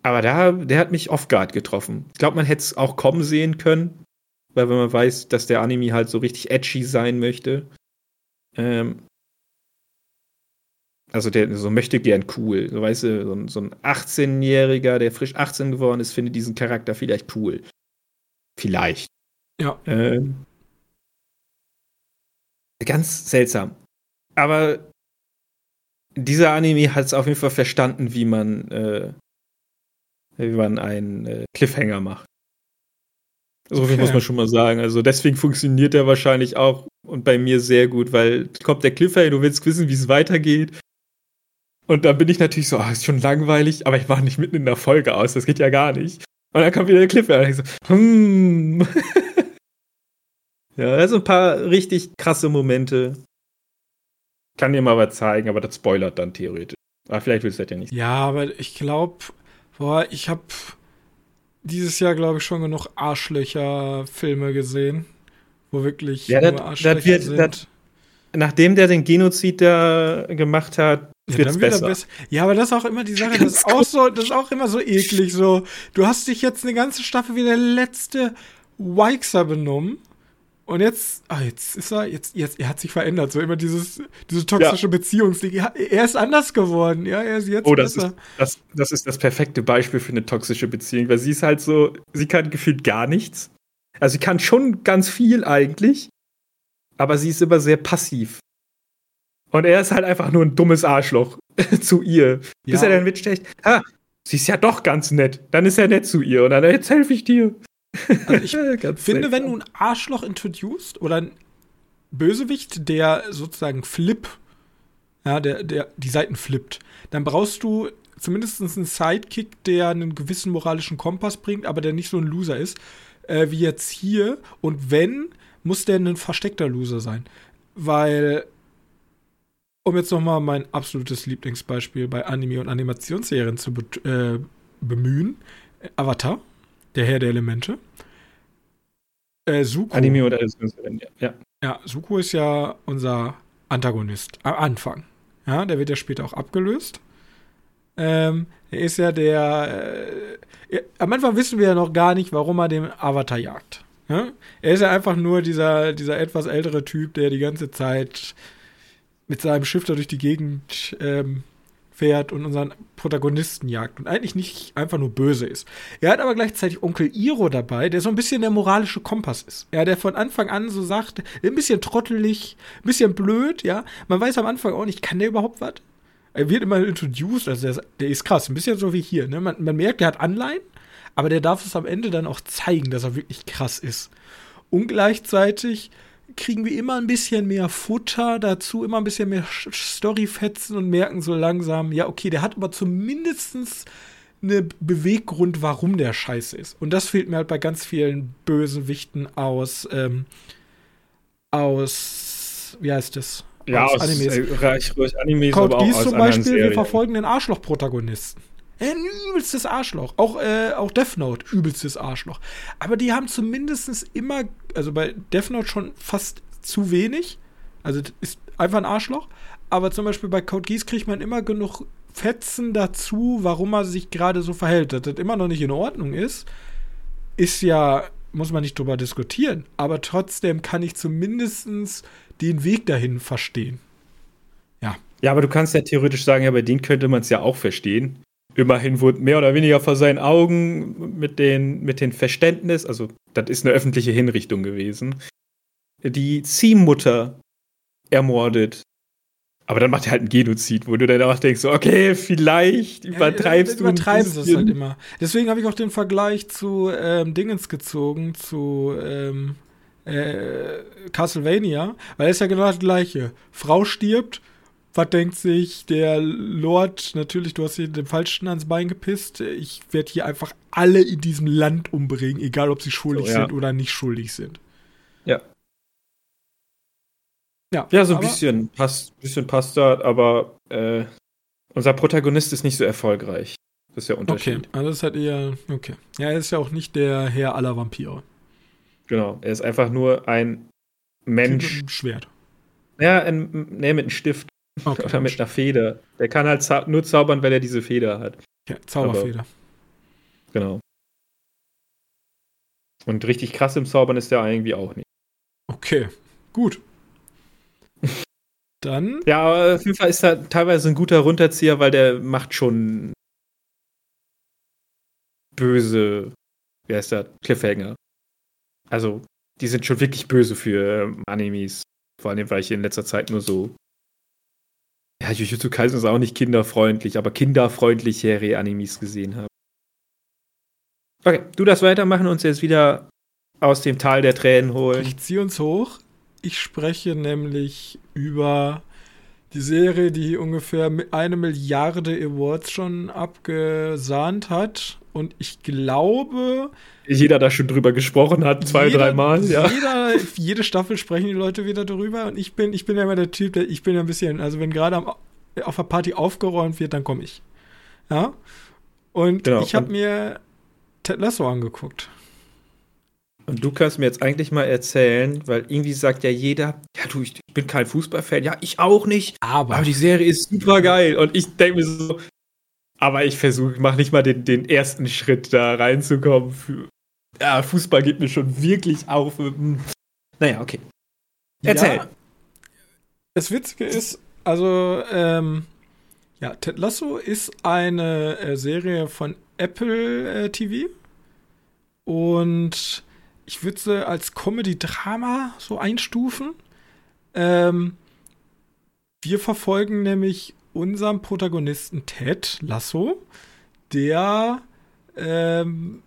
Aber da, der hat mich off-guard getroffen. Ich glaube, man hätte es auch kommen sehen können, weil wenn man weiß, dass der Anime halt so richtig edgy sein möchte. Ähm, also der so möchte gern cool. So weißt du, so, so ein 18-Jähriger, der frisch 18 geworden ist, findet diesen Charakter vielleicht cool. Vielleicht. Ja. Ähm, ganz seltsam. Aber dieser Anime hat es auf jeden Fall verstanden, wie man äh, wie man einen äh, Cliffhanger macht. So viel okay. muss man schon mal sagen. Also deswegen funktioniert er wahrscheinlich auch und bei mir sehr gut, weil kommt der Cliffhanger, du willst wissen, wie es weitergeht. Und dann bin ich natürlich so, ah, ist schon langweilig, aber ich mache nicht mitten in der Folge aus, das geht ja gar nicht. Und dann kommt wieder der Cliffhanger und ich so, hm. *laughs* ja, also ein paar richtig krasse Momente. Kann dir mal was zeigen, aber das spoilert dann theoretisch. Aber vielleicht willst du das ja nicht. Ja, aber ich glaube, Boah, ich habe dieses Jahr, glaube ich, schon genug Arschlöcher-Filme gesehen, wo wirklich ja, nur das, Arschlöcher das wird, sind. Das, nachdem der den Genozid da gemacht hat, ja, wird's besser. besser. Ja, aber das ist auch immer die Sache, das ist auch so, das ist auch immer so eklig. So, du hast dich jetzt eine ganze Staffel wie der letzte Wixer benommen und jetzt, ah, jetzt ist er, jetzt, jetzt, er hat sich verändert. So immer dieses, diese toxische ja. Beziehungsding. Er ist anders geworden. Ja, er ist jetzt oh, das besser. Ist, das, das ist das perfekte Beispiel für eine toxische Beziehung, weil sie ist halt so, sie kann gefühlt gar nichts. Also sie kann schon ganz viel eigentlich, aber sie ist immer sehr passiv. Und er ist halt einfach nur ein dummes Arschloch *laughs* zu ihr. Ja. Bis er dann mitstecht, ah, sie ist ja doch ganz nett. Dann ist er nett zu ihr und dann, jetzt helfe ich dir. Also ich *laughs* finde, wenn du ein Arschloch introduced oder ein Bösewicht, der sozusagen flip, ja, der, der die Seiten flippt, dann brauchst du zumindest einen Sidekick, der einen gewissen moralischen Kompass bringt, aber der nicht so ein Loser ist, äh, wie jetzt hier. Und wenn, muss der ein versteckter Loser sein. Weil, um jetzt noch mal mein absolutes Lieblingsbeispiel bei Anime und Animationsserien zu be äh, bemühen, Avatar der Herr der Elemente. Äh, Suko. Anime oder ja. ja. Ja, Suko ist ja unser Antagonist am Anfang. Ja, der wird ja später auch abgelöst. Ähm, er ist ja der. Äh, am Anfang wissen wir ja noch gar nicht, warum er den Avatar jagt. Ja? Er ist ja einfach nur dieser, dieser etwas ältere Typ, der die ganze Zeit mit seinem Schiff da durch die Gegend ähm, fährt und unseren Protagonisten jagt und eigentlich nicht einfach nur böse ist. Er hat aber gleichzeitig Onkel Iro dabei, der so ein bisschen der moralische Kompass ist. Ja, der von Anfang an so sagt, ein bisschen trottelig, ein bisschen blöd, ja. Man weiß am Anfang auch nicht, kann der überhaupt was? Er wird immer introduced, also der, der ist krass, ein bisschen so wie hier, ne? Man, man merkt, der hat Anleihen, aber der darf es am Ende dann auch zeigen, dass er wirklich krass ist. Und gleichzeitig kriegen wir immer ein bisschen mehr Futter dazu, immer ein bisschen mehr Storyfetzen und merken so langsam, ja, okay, der hat aber zumindestens eine Beweggrund, warum der scheiße ist. Und das fehlt mir halt bei ganz vielen Bösewichten aus, ähm, aus, wie heißt das? Ja, aus, aus Animes. Äh, reich, reich Animes Code aber auch zum Beispiel, Serien. wir verfolgen den Arschloch-Protagonisten. Ein übelstes Arschloch. Auch, äh, auch Death Note, übelstes Arschloch. Aber die haben zumindest immer, also bei Death Note schon fast zu wenig. Also ist einfach ein Arschloch. Aber zum Beispiel bei Code Geass kriegt man immer genug Fetzen dazu, warum er sich gerade so verhält. Dass das immer noch nicht in Ordnung ist, ist ja, muss man nicht drüber diskutieren. Aber trotzdem kann ich zumindest den Weg dahin verstehen. Ja. Ja, aber du kannst ja theoretisch sagen, ja, bei denen könnte man es ja auch verstehen. Immerhin wurde mehr oder weniger vor seinen Augen mit den, mit den Verständnis, also das ist eine öffentliche Hinrichtung gewesen, die Ziehmutter ermordet. Aber dann macht er halt ein Genozid, wo du dann auch denkst, okay, vielleicht übertreibst ja, du. Übertreibst es halt immer. Deswegen habe ich auch den Vergleich zu ähm, Dingens gezogen, zu ähm, äh, Castlevania, weil es ja genau das gleiche. Frau stirbt, was denkt sich der Lord? Natürlich, du hast hier den Falschen ans Bein gepisst. Ich werde hier einfach alle in diesem Land umbringen, egal ob sie schuldig so, ja. sind oder nicht schuldig sind. Ja. Ja, ja so ein bisschen passt, bisschen passt da, aber äh, unser Protagonist ist nicht so erfolgreich. Das ist ja Unterschied. Okay, also das ist halt eher, okay. Ja, er ist ja auch nicht der Herr aller Vampire. Genau, er ist einfach nur ein Mensch. Mit einem Schwert. Ja, ein, nee, mit einem Stift. Okay. Oder mit einer Feder. Der kann halt zau nur zaubern, weil er diese Feder hat. Ja, Zauberfeder. Aber, genau. Und richtig krass im Zaubern ist der irgendwie auch nicht. Okay, gut. Dann. *laughs* Ja, aber auf jeden Fall ist er teilweise ein guter Runterzieher, weil der macht schon böse, wie heißt der, Cliffhanger. Also, die sind schon wirklich böse für ähm, Animes. Vor allem, weil ich in letzter Zeit nur so ja, Jujutsu Kaisen ist auch nicht kinderfreundlich, aber kinderfreundliche Re-Animes gesehen habe. Okay, du das weitermachen und uns jetzt wieder aus dem Tal der Tränen holen. Ich ziehe uns hoch. Ich spreche nämlich über die Serie, die ungefähr eine Milliarde Awards schon abgesahnt hat. Und ich glaube. Jeder da schon drüber gesprochen hat, zwei, dreimal, ja. Jeder, jede Staffel sprechen die Leute wieder drüber. Und ich bin, ich bin ja immer der Typ, der, ich bin ja ein bisschen, also wenn gerade auf der Party aufgeräumt wird, dann komme ich. Ja. Und genau. ich habe mir Ted Lasso angeguckt. Und du kannst mir jetzt eigentlich mal erzählen, weil irgendwie sagt ja jeder, ja du, ich bin kein Fußballfan, ja, ich auch nicht. Aber, aber die Serie ist super geil. Und ich denke mir so, aber ich versuche, mach nicht mal den, den ersten Schritt da reinzukommen. Für, ja, Fußball geht mir schon wirklich auf. Hm. Naja, okay. Erzähl. Ja, das Witzige ist, also, ähm, ja, Ted Lasso ist eine äh, Serie von Apple äh, TV. Und ich würde sie als Comedy-Drama so einstufen. Ähm, wir verfolgen nämlich unserem Protagonisten Ted Lasso, der ähm,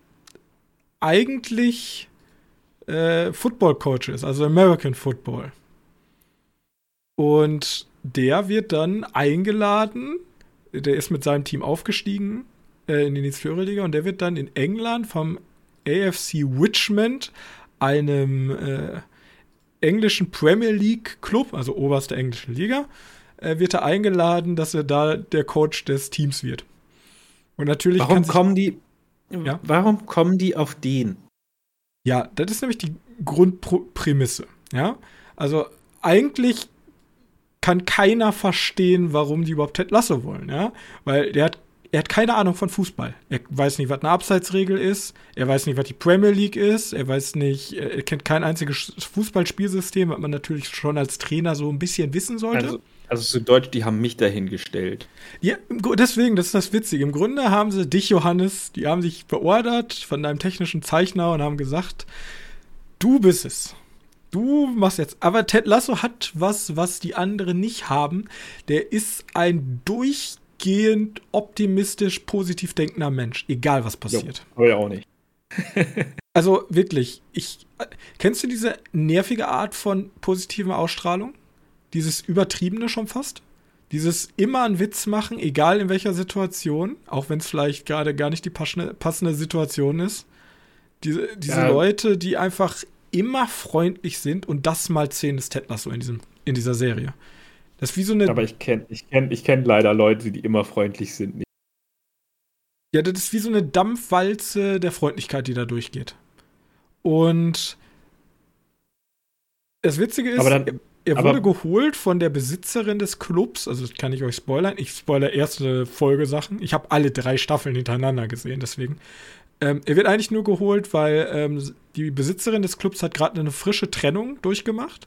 eigentlich äh, Football Coach ist, also American Football. Und der wird dann eingeladen, der ist mit seinem Team aufgestiegen äh, in die Liga und der wird dann in England vom AFC Richmond, einem äh, englischen Premier League Club, also oberste englische Liga, äh, wird er eingeladen, dass er da der Coach des Teams wird. Und natürlich warum kommen die ja? warum kommen die auf den? Ja, das ist nämlich die Grundprämisse, ja? Also eigentlich kann keiner verstehen, warum die überhaupt Ted Lasso wollen, ja? Weil der hat er hat keine Ahnung von Fußball. Er weiß nicht, was eine Abseitsregel ist. Er weiß nicht, was die Premier League ist. Er weiß nicht, er kennt kein einziges Fußballspielsystem, was man natürlich schon als Trainer so ein bisschen wissen sollte. Also, also zu Deutsch, die haben mich dahingestellt. Ja, deswegen, das ist das Witzige. Im Grunde haben sie dich, Johannes, die haben sich beordert von deinem technischen Zeichner und haben gesagt, du bist es. Du machst jetzt. Aber Ted Lasso hat was, was die anderen nicht haben. Der ist ein durchgehend optimistisch, positiv denkender Mensch, egal was passiert. Aber ja auch nicht. *laughs* also wirklich, ich. Kennst du diese nervige Art von positiven Ausstrahlung? Dieses Übertriebene schon fast? Dieses immer einen Witz machen, egal in welcher Situation, auch wenn es vielleicht gerade gar nicht die passende, passende Situation ist. Diese, diese ja. Leute, die einfach immer freundlich sind und das mal zehn ist Ted Lasso in, diesem, in dieser Serie. Das ist wie so eine. Aber ich kenne ich kenn, ich kenn leider Leute, die immer freundlich sind. Ja, das ist wie so eine Dampfwalze der Freundlichkeit, die da durchgeht. Und das Witzige ist, dann, er wurde geholt von der Besitzerin des Clubs, also das kann ich euch spoilern. Ich spoilere erste Folgesachen. Ich habe alle drei Staffeln hintereinander gesehen, deswegen. Ähm, er wird eigentlich nur geholt, weil ähm, die Besitzerin des Clubs hat gerade eine frische Trennung durchgemacht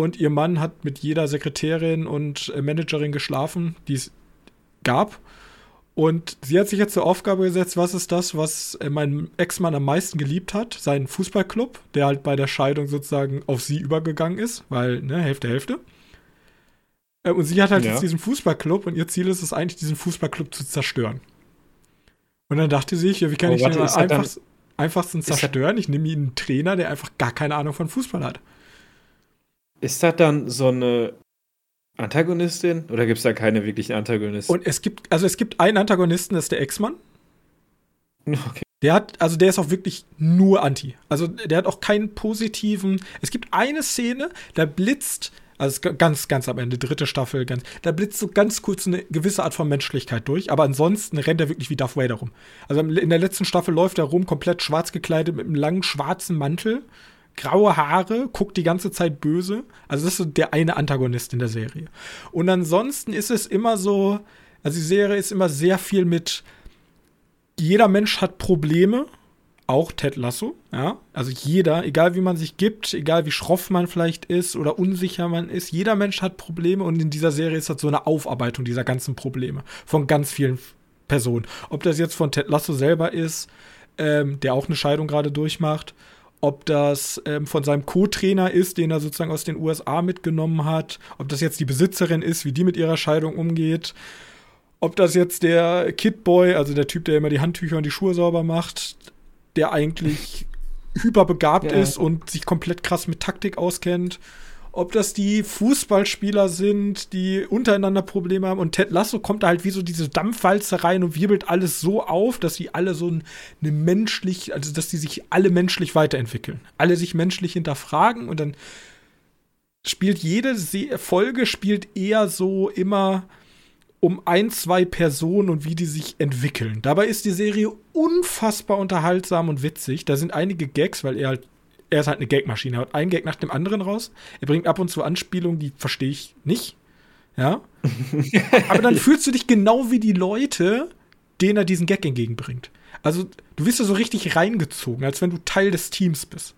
und ihr Mann hat mit jeder Sekretärin und äh, Managerin geschlafen, die es gab. Und sie hat sich jetzt zur Aufgabe gesetzt, was ist das, was äh, mein Ex-Mann am meisten geliebt hat? Sein Fußballclub, der halt bei der Scheidung sozusagen auf sie übergegangen ist, weil, ne, Hälfte, Hälfte. Äh, und sie hat halt ja. jetzt diesen Fußballclub und ihr Ziel ist es eigentlich, diesen Fußballclub zu zerstören. Und dann dachte sie sich, ja, wie kann oh, ich warte, den einfach, einfachsten zerstören? Ich nehme ihn einen Trainer, der einfach gar keine Ahnung von Fußball hat. Ist das dann so eine Antagonistin oder gibt es da keine wirklichen Antagonisten? Und es gibt, also es gibt einen Antagonisten, das ist der Ex-Mann. *laughs* Okay. Der hat, also der ist auch wirklich nur Anti. Also der hat auch keinen positiven. Es gibt eine Szene, da blitzt, also ganz, ganz am Ende, dritte Staffel, ganz, da blitzt so ganz kurz eine gewisse Art von Menschlichkeit durch, aber ansonsten rennt er wirklich wie Darth Vader rum. Also in der letzten Staffel läuft er rum, komplett schwarz gekleidet mit einem langen schwarzen Mantel graue Haare, guckt die ganze Zeit böse. Also das ist so der eine Antagonist in der Serie. Und ansonsten ist es immer so, also die Serie ist immer sehr viel mit jeder Mensch hat Probleme, auch Ted Lasso, ja. Also jeder, egal wie man sich gibt, egal wie schroff man vielleicht ist oder unsicher man ist, jeder Mensch hat Probleme und in dieser Serie ist das so eine Aufarbeitung dieser ganzen Probleme von ganz vielen Personen. Ob das jetzt von Ted Lasso selber ist, ähm, der auch eine Scheidung gerade durchmacht, ob das ähm, von seinem Co-Trainer ist, den er sozusagen aus den USA mitgenommen hat, ob das jetzt die Besitzerin ist, wie die mit ihrer Scheidung umgeht, ob das jetzt der Kidboy, also der Typ, der immer die Handtücher und die Schuhe sauber macht, der eigentlich *laughs* hyperbegabt ja. ist und sich komplett krass mit Taktik auskennt, ob das die Fußballspieler sind, die untereinander Probleme haben. Und Ted Lasso kommt da halt wie so diese Dampfwalze rein und wirbelt alles so auf, dass sie alle so eine menschlich, also dass die sich alle menschlich weiterentwickeln. Alle sich menschlich hinterfragen und dann spielt jede Folge spielt eher so immer um ein, zwei Personen und wie die sich entwickeln. Dabei ist die Serie unfassbar unterhaltsam und witzig. Da sind einige Gags, weil er halt er ist halt eine Gagmaschine. Er haut einen Gag nach dem anderen raus. Er bringt ab und zu Anspielungen, die verstehe ich nicht. Ja. *laughs* Aber dann fühlst du dich genau wie die Leute, denen er diesen Gag entgegenbringt. Also, du wirst da so richtig reingezogen, als wenn du Teil des Teams bist.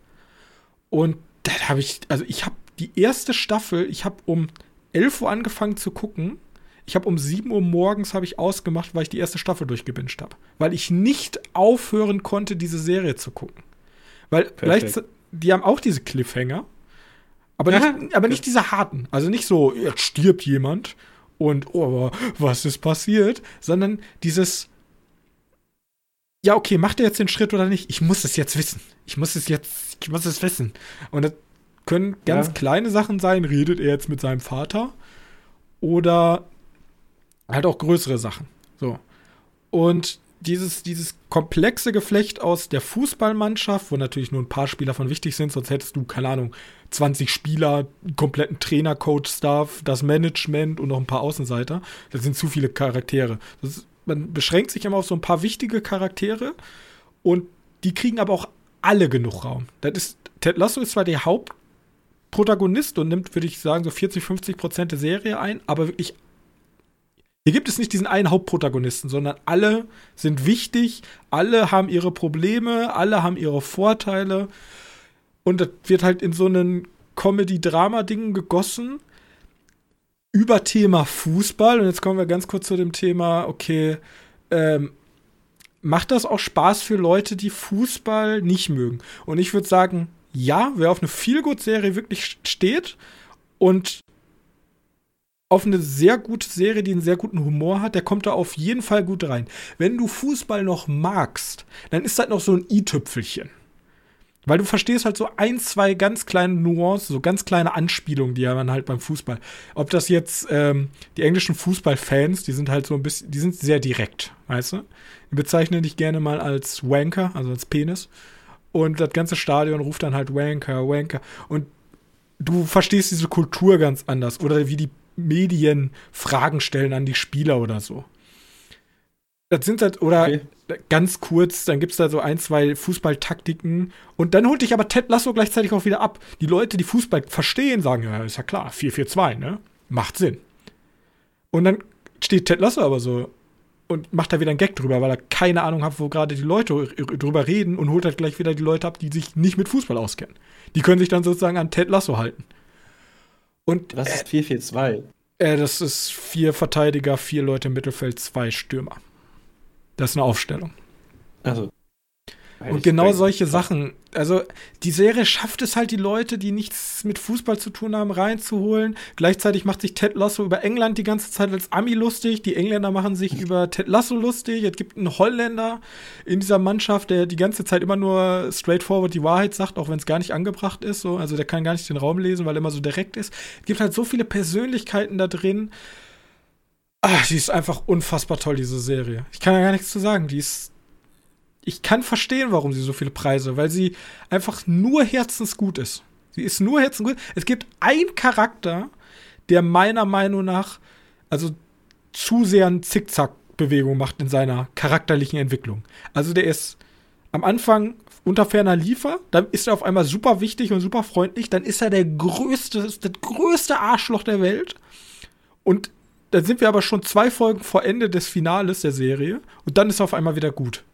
Und da habe ich, also ich habe die erste Staffel, ich habe um 11 Uhr angefangen zu gucken. Ich habe um 7 Uhr morgens habe ich ausgemacht, weil ich die erste Staffel durchgebinged habe. Weil ich nicht aufhören konnte, diese Serie zu gucken. Weil vielleicht, die haben auch diese Cliffhanger, aber, ja. nicht, aber nicht diese harten. Also nicht so, jetzt stirbt jemand und, oh, aber was ist passiert? Sondern dieses, ja, okay, macht er jetzt den Schritt oder nicht? Ich muss es jetzt wissen. Ich muss es jetzt, ich muss es wissen. Und das können ganz ja. kleine Sachen sein. Redet er jetzt mit seinem Vater? Oder halt auch größere Sachen. So. Und dieses, dieses komplexe Geflecht aus der Fußballmannschaft, wo natürlich nur ein paar Spieler von wichtig sind, sonst hättest du, keine Ahnung, 20 Spieler, kompletten Trainer, Coach, Staff, das Management und noch ein paar Außenseiter. Das sind zu viele Charaktere. Ist, man beschränkt sich immer auf so ein paar wichtige Charaktere und die kriegen aber auch alle genug Raum. Das ist, Ted Lasso ist zwar der Hauptprotagonist und nimmt, würde ich sagen, so 40, 50 Prozent der Serie ein, aber wirklich hier gibt es nicht diesen einen Hauptprotagonisten, sondern alle sind wichtig, alle haben ihre Probleme, alle haben ihre Vorteile. Und das wird halt in so einen Comedy-Drama-Ding gegossen über Thema Fußball. Und jetzt kommen wir ganz kurz zu dem Thema, okay, ähm, macht das auch Spaß für Leute, die Fußball nicht mögen? Und ich würde sagen, ja, wer auf eine Feelgood-Serie wirklich steht und auf eine sehr gute Serie, die einen sehr guten Humor hat, der kommt da auf jeden Fall gut rein. Wenn du Fußball noch magst, dann ist das noch so ein i-Tüpfelchen. Weil du verstehst halt so ein, zwei ganz kleine Nuancen, so ganz kleine Anspielungen, die man halt beim Fußball. Ob das jetzt ähm, die englischen Fußballfans, die sind halt so ein bisschen, die sind sehr direkt, weißt du? Die bezeichnen dich gerne mal als Wanker, also als Penis. Und das ganze Stadion ruft dann halt Wanker, Wanker. Und du verstehst diese Kultur ganz anders. Oder wie die Medien Fragen stellen an die Spieler oder so. Das sind halt, oder okay. ganz kurz, dann gibt es da so ein, zwei Fußballtaktiken und dann holt dich aber Ted Lasso gleichzeitig auch wieder ab. Die Leute, die Fußball verstehen, sagen, ja, ist ja klar, 4-4-2, ne? Macht Sinn. Und dann steht Ted Lasso aber so und macht da wieder einen Gag drüber, weil er keine Ahnung hat, wo gerade die Leute drüber reden und holt halt gleich wieder die Leute ab, die sich nicht mit Fußball auskennen. Die können sich dann sozusagen an Ted Lasso halten. Und, Was ist 4-4-2? Äh, das ist vier Verteidiger, vier Leute im Mittelfeld, zwei Stürmer. Das ist eine Aufstellung. Also. Und genau solche Sachen. Also, die Serie schafft es halt, die Leute, die nichts mit Fußball zu tun haben, reinzuholen. Gleichzeitig macht sich Ted Lasso über England die ganze Zeit als Ami lustig. Die Engländer machen sich *laughs* über Ted Lasso lustig. Es gibt einen Holländer in dieser Mannschaft, der die ganze Zeit immer nur straightforward die Wahrheit sagt, auch wenn es gar nicht angebracht ist. So. Also, der kann gar nicht den Raum lesen, weil er immer so direkt ist. Es gibt halt so viele Persönlichkeiten da drin. Ach, die ist einfach unfassbar toll, diese Serie. Ich kann ja gar nichts zu sagen. Die ist ich kann verstehen, warum sie so viele Preise, weil sie einfach nur herzensgut ist. Sie ist nur herzensgut. Es gibt einen Charakter, der meiner Meinung nach also zu sehr eine Zickzack-Bewegung macht in seiner charakterlichen Entwicklung. Also der ist am Anfang unter ferner Liefer, dann ist er auf einmal super wichtig und super freundlich, dann ist er der größte, das größte Arschloch der Welt. Und dann sind wir aber schon zwei Folgen vor Ende des Finales der Serie und dann ist er auf einmal wieder gut.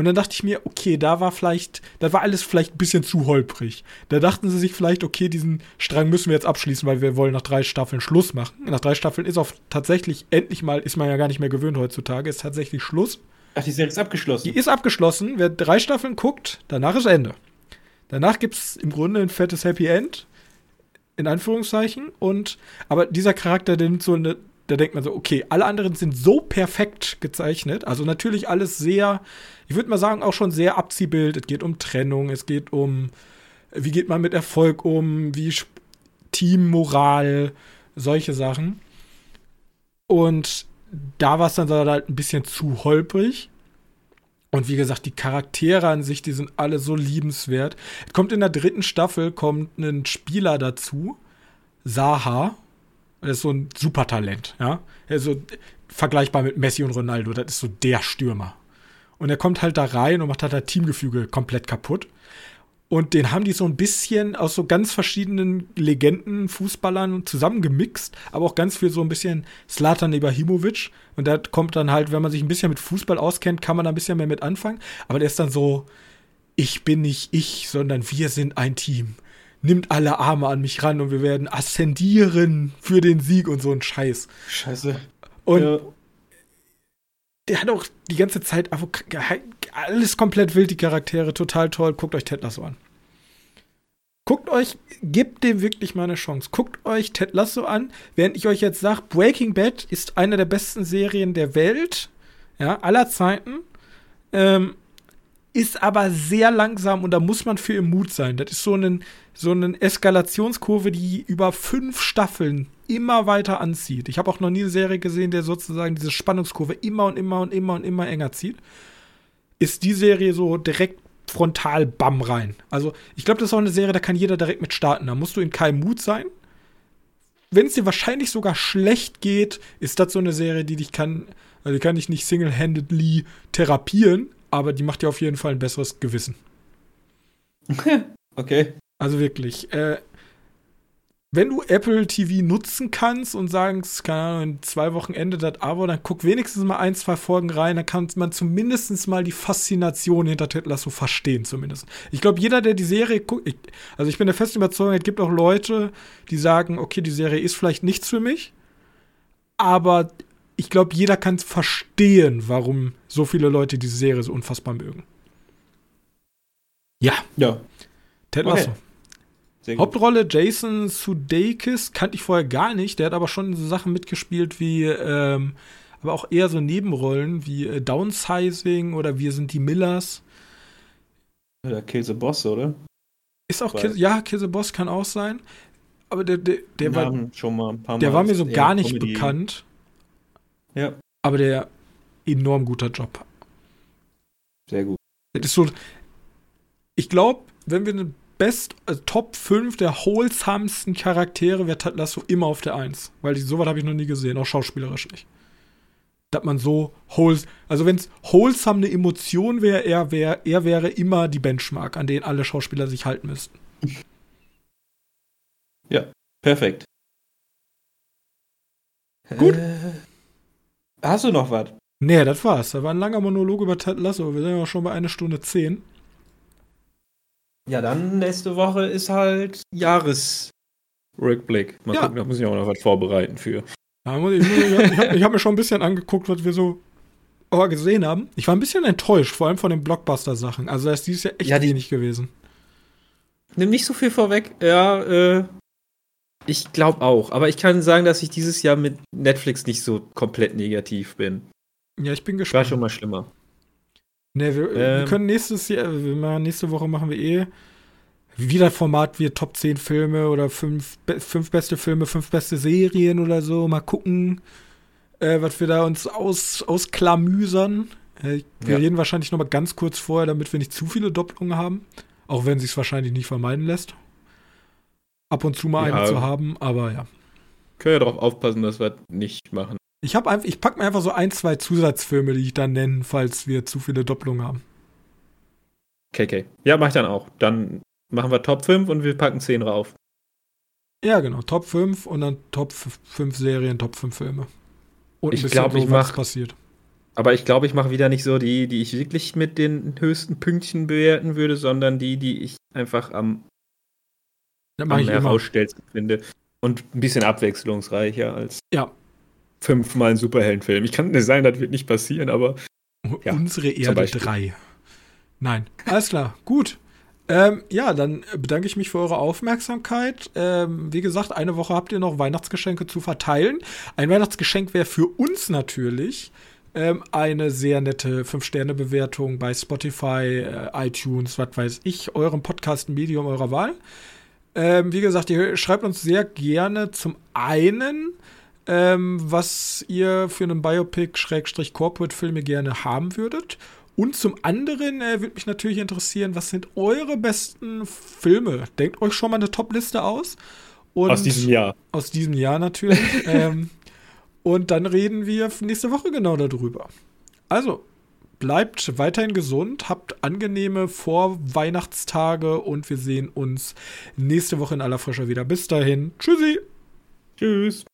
Und dann dachte ich mir, okay, da war vielleicht, da war alles vielleicht ein bisschen zu holprig. Da dachten sie sich vielleicht, okay, diesen Strang müssen wir jetzt abschließen, weil wir wollen nach drei Staffeln Schluss machen. Nach drei Staffeln ist auch tatsächlich, endlich mal, ist man ja gar nicht mehr gewöhnt heutzutage, ist tatsächlich Schluss. Ach, die Serie ist abgeschlossen. Die ist abgeschlossen. Wer drei Staffeln guckt, danach ist Ende. Danach gibt es im Grunde ein fettes Happy End. In Anführungszeichen. Und, aber dieser Charakter, der nimmt so eine, da denkt man so, okay, alle anderen sind so perfekt gezeichnet. Also natürlich alles sehr, ich würde mal sagen, auch schon sehr Abziehbild. Es geht um Trennung, es geht um, wie geht man mit Erfolg um, wie Teammoral, solche Sachen. Und da war es dann halt ein bisschen zu holprig. Und wie gesagt, die Charaktere an sich, die sind alle so liebenswert. Kommt in der dritten Staffel, kommt ein Spieler dazu, Saha, das ist so ein Supertalent, ja. Also vergleichbar mit Messi und Ronaldo. Das ist so der Stürmer. Und er kommt halt da rein und macht halt das Teamgefüge komplett kaputt. Und den haben die so ein bisschen aus so ganz verschiedenen Legenden, Fußballern zusammengemixt, aber auch ganz viel so ein bisschen Slatan Ibrahimovic. Und da kommt dann halt, wenn man sich ein bisschen mit Fußball auskennt, kann man da ein bisschen mehr mit anfangen. Aber der ist dann so, ich bin nicht ich, sondern wir sind ein Team nimmt alle Arme an mich ran und wir werden ascendieren für den Sieg und so ein Scheiß. Scheiße. Und ja. der hat auch die ganze Zeit alles komplett wild, die Charaktere, total toll. Guckt euch Ted Lasso an. Guckt euch, gebt dem wirklich mal eine Chance. Guckt euch Ted Lasso an, während ich euch jetzt sage, Breaking Bad ist eine der besten Serien der Welt, ja, aller Zeiten. Ähm, ist aber sehr langsam und da muss man für im Mut sein. Das ist so eine so eine Eskalationskurve, die über fünf Staffeln immer weiter anzieht. Ich habe auch noch nie eine Serie gesehen, der sozusagen diese Spannungskurve immer und immer und immer und immer enger zieht. Ist die Serie so direkt frontal bam rein. Also, ich glaube, das ist auch eine Serie, da kann jeder direkt mit starten. Da musst du in keinem Mut sein. Wenn es dir wahrscheinlich sogar schlecht geht, ist das so eine Serie, die dich kann, also die kann dich nicht single-handedly therapieren, aber die macht dir auf jeden Fall ein besseres Gewissen. okay. Also wirklich. Äh, wenn du Apple TV nutzen kannst und sagst, keine Ahnung, in zwei Wochen endet das Abo, dann guck wenigstens mal ein, zwei Folgen rein, dann kann man zumindest mal die Faszination hinter Ted Lasso verstehen, zumindest. Ich glaube, jeder, der die Serie guckt, ich, also ich bin der festen Überzeugung, es gibt auch Leute, die sagen, okay, die Serie ist vielleicht nichts für mich, aber ich glaube, jeder kann verstehen, warum so viele Leute diese Serie so unfassbar mögen. Ja. Ja. Ted Lasso. Okay. Hauptrolle Jason Sudeikis kannte ich vorher gar nicht. Der hat aber schon so Sachen mitgespielt wie, ähm, aber auch eher so Nebenrollen wie äh, Downsizing oder Wir sind die Millers. Oder Kill the Boss, oder? Ist auch, Kill, ja, Kill the Boss kann auch sein. Aber der, der, der war, schon mal ein paar der Mal war mir so gar nicht Comedy. bekannt. Ja, Aber der enorm guter Job. sehr gut. Das ist so, ich glaube, wenn wir eine Best, also Top 5 der wholesomesten Charaktere, wäre Ted Lasso immer auf der 1. Weil die, sowas habe ich noch nie gesehen, auch schauspielerisch nicht. Dass man so wholes, also wenn es wholesome eine Emotion wäre, er, wär, er wäre immer die Benchmark, an denen alle Schauspieler sich halten müssten. Perfekt. Gut. Äh, hast du noch was? Nee, das war's. Da war ein langer Monolog über Ted Lasso. Wir sind ja schon bei einer Stunde 10. Ja, dann nächste Woche ist halt Jahresrückblick. Mal Ja. gucken, da muss ich auch noch was vorbereiten für. Ja, ich ich, habe hab mir schon ein bisschen angeguckt, was wir so aber gesehen haben. Ich war ein bisschen enttäuscht, vor allem von den Blockbuster-Sachen. Also da ist dieses Jahr echt Ja, die- wenig gewesen. Nimm nicht so viel vorweg. Ja, äh, ich glaube auch. Aber ich kann sagen, dass ich dieses Jahr mit Netflix nicht so komplett negativ bin. Ja, ich bin War gespannt. schon mal schlimmer. Ne, wir, wir Ähm. können nächstes Jahr, wir machen, nächste Woche machen wir eh wieder Format wie Top 10 Filme oder fünf, be fünf beste Filme, fünf beste Serien oder so. Mal gucken, äh, was wir da uns aus, ausklamüsern. Äh, wir Ja. reden wahrscheinlich noch mal ganz kurz vorher, damit wir nicht zu viele Doppelungen haben. Auch wenn sich wahrscheinlich nicht vermeiden lässt. Ab und zu mal Ja. eine zu haben, aber ja. Können ja darauf aufpassen, dass wir das nicht machen. Ich habe einfach, ich pack mir einfach so ein, zwei Zusatzfilme, die ich dann nenne, falls wir zu viele Doppelungen haben. KK. Ja, mach ich dann auch. Dann machen wir Top 5 und wir packen 10 rauf. Ja, genau. Top 5 und dann Top 5 Serien, Top 5 Filme. Und Ich bisschen glaub, ich so, was mach- passiert. Aber ich glaube, ich mache wieder nicht so die, die ich wirklich mit den höchsten Pünktchen bewerten würde, sondern die, die ich einfach am, Immer. herausstellendsten finde. Und ein bisschen abwechslungsreicher als Ja. fünfmal ein Superheldenfilm. Ich kann nicht sagen, das wird nicht passieren, aber Ja, Unsere Erde Beispiel. 3. Nein. Alles klar. Gut. Ähm, ja, dann bedanke ich mich für eure Aufmerksamkeit. Ähm, wie gesagt, eine Woche habt ihr noch Weihnachtsgeschenke zu verteilen. Ein Weihnachtsgeschenk wäre für uns natürlich ähm, eine sehr nette 5-Sterne-Bewertung bei Spotify, äh, iTunes, was weiß ich, eurem Podcast-Medium eurer Wahl. Ähm, wie gesagt, ihr schreibt uns sehr gerne zum einen, ähm, was ihr für einen Biopic-Corporate-Filme gerne haben würdet. Und zum anderen äh, würde mich natürlich interessieren, was sind eure besten Filme? Denkt euch schon mal eine Top-Liste aus. Und aus diesem Jahr. aus diesem Jahr natürlich. *laughs* ähm, und dann reden wir nächste Woche genau darüber. Also, bleibt weiterhin gesund, habt angenehme Vorweihnachtstage und wir sehen uns nächste Woche in aller Frische wieder. Bis dahin. Tschüssi. Tschüss.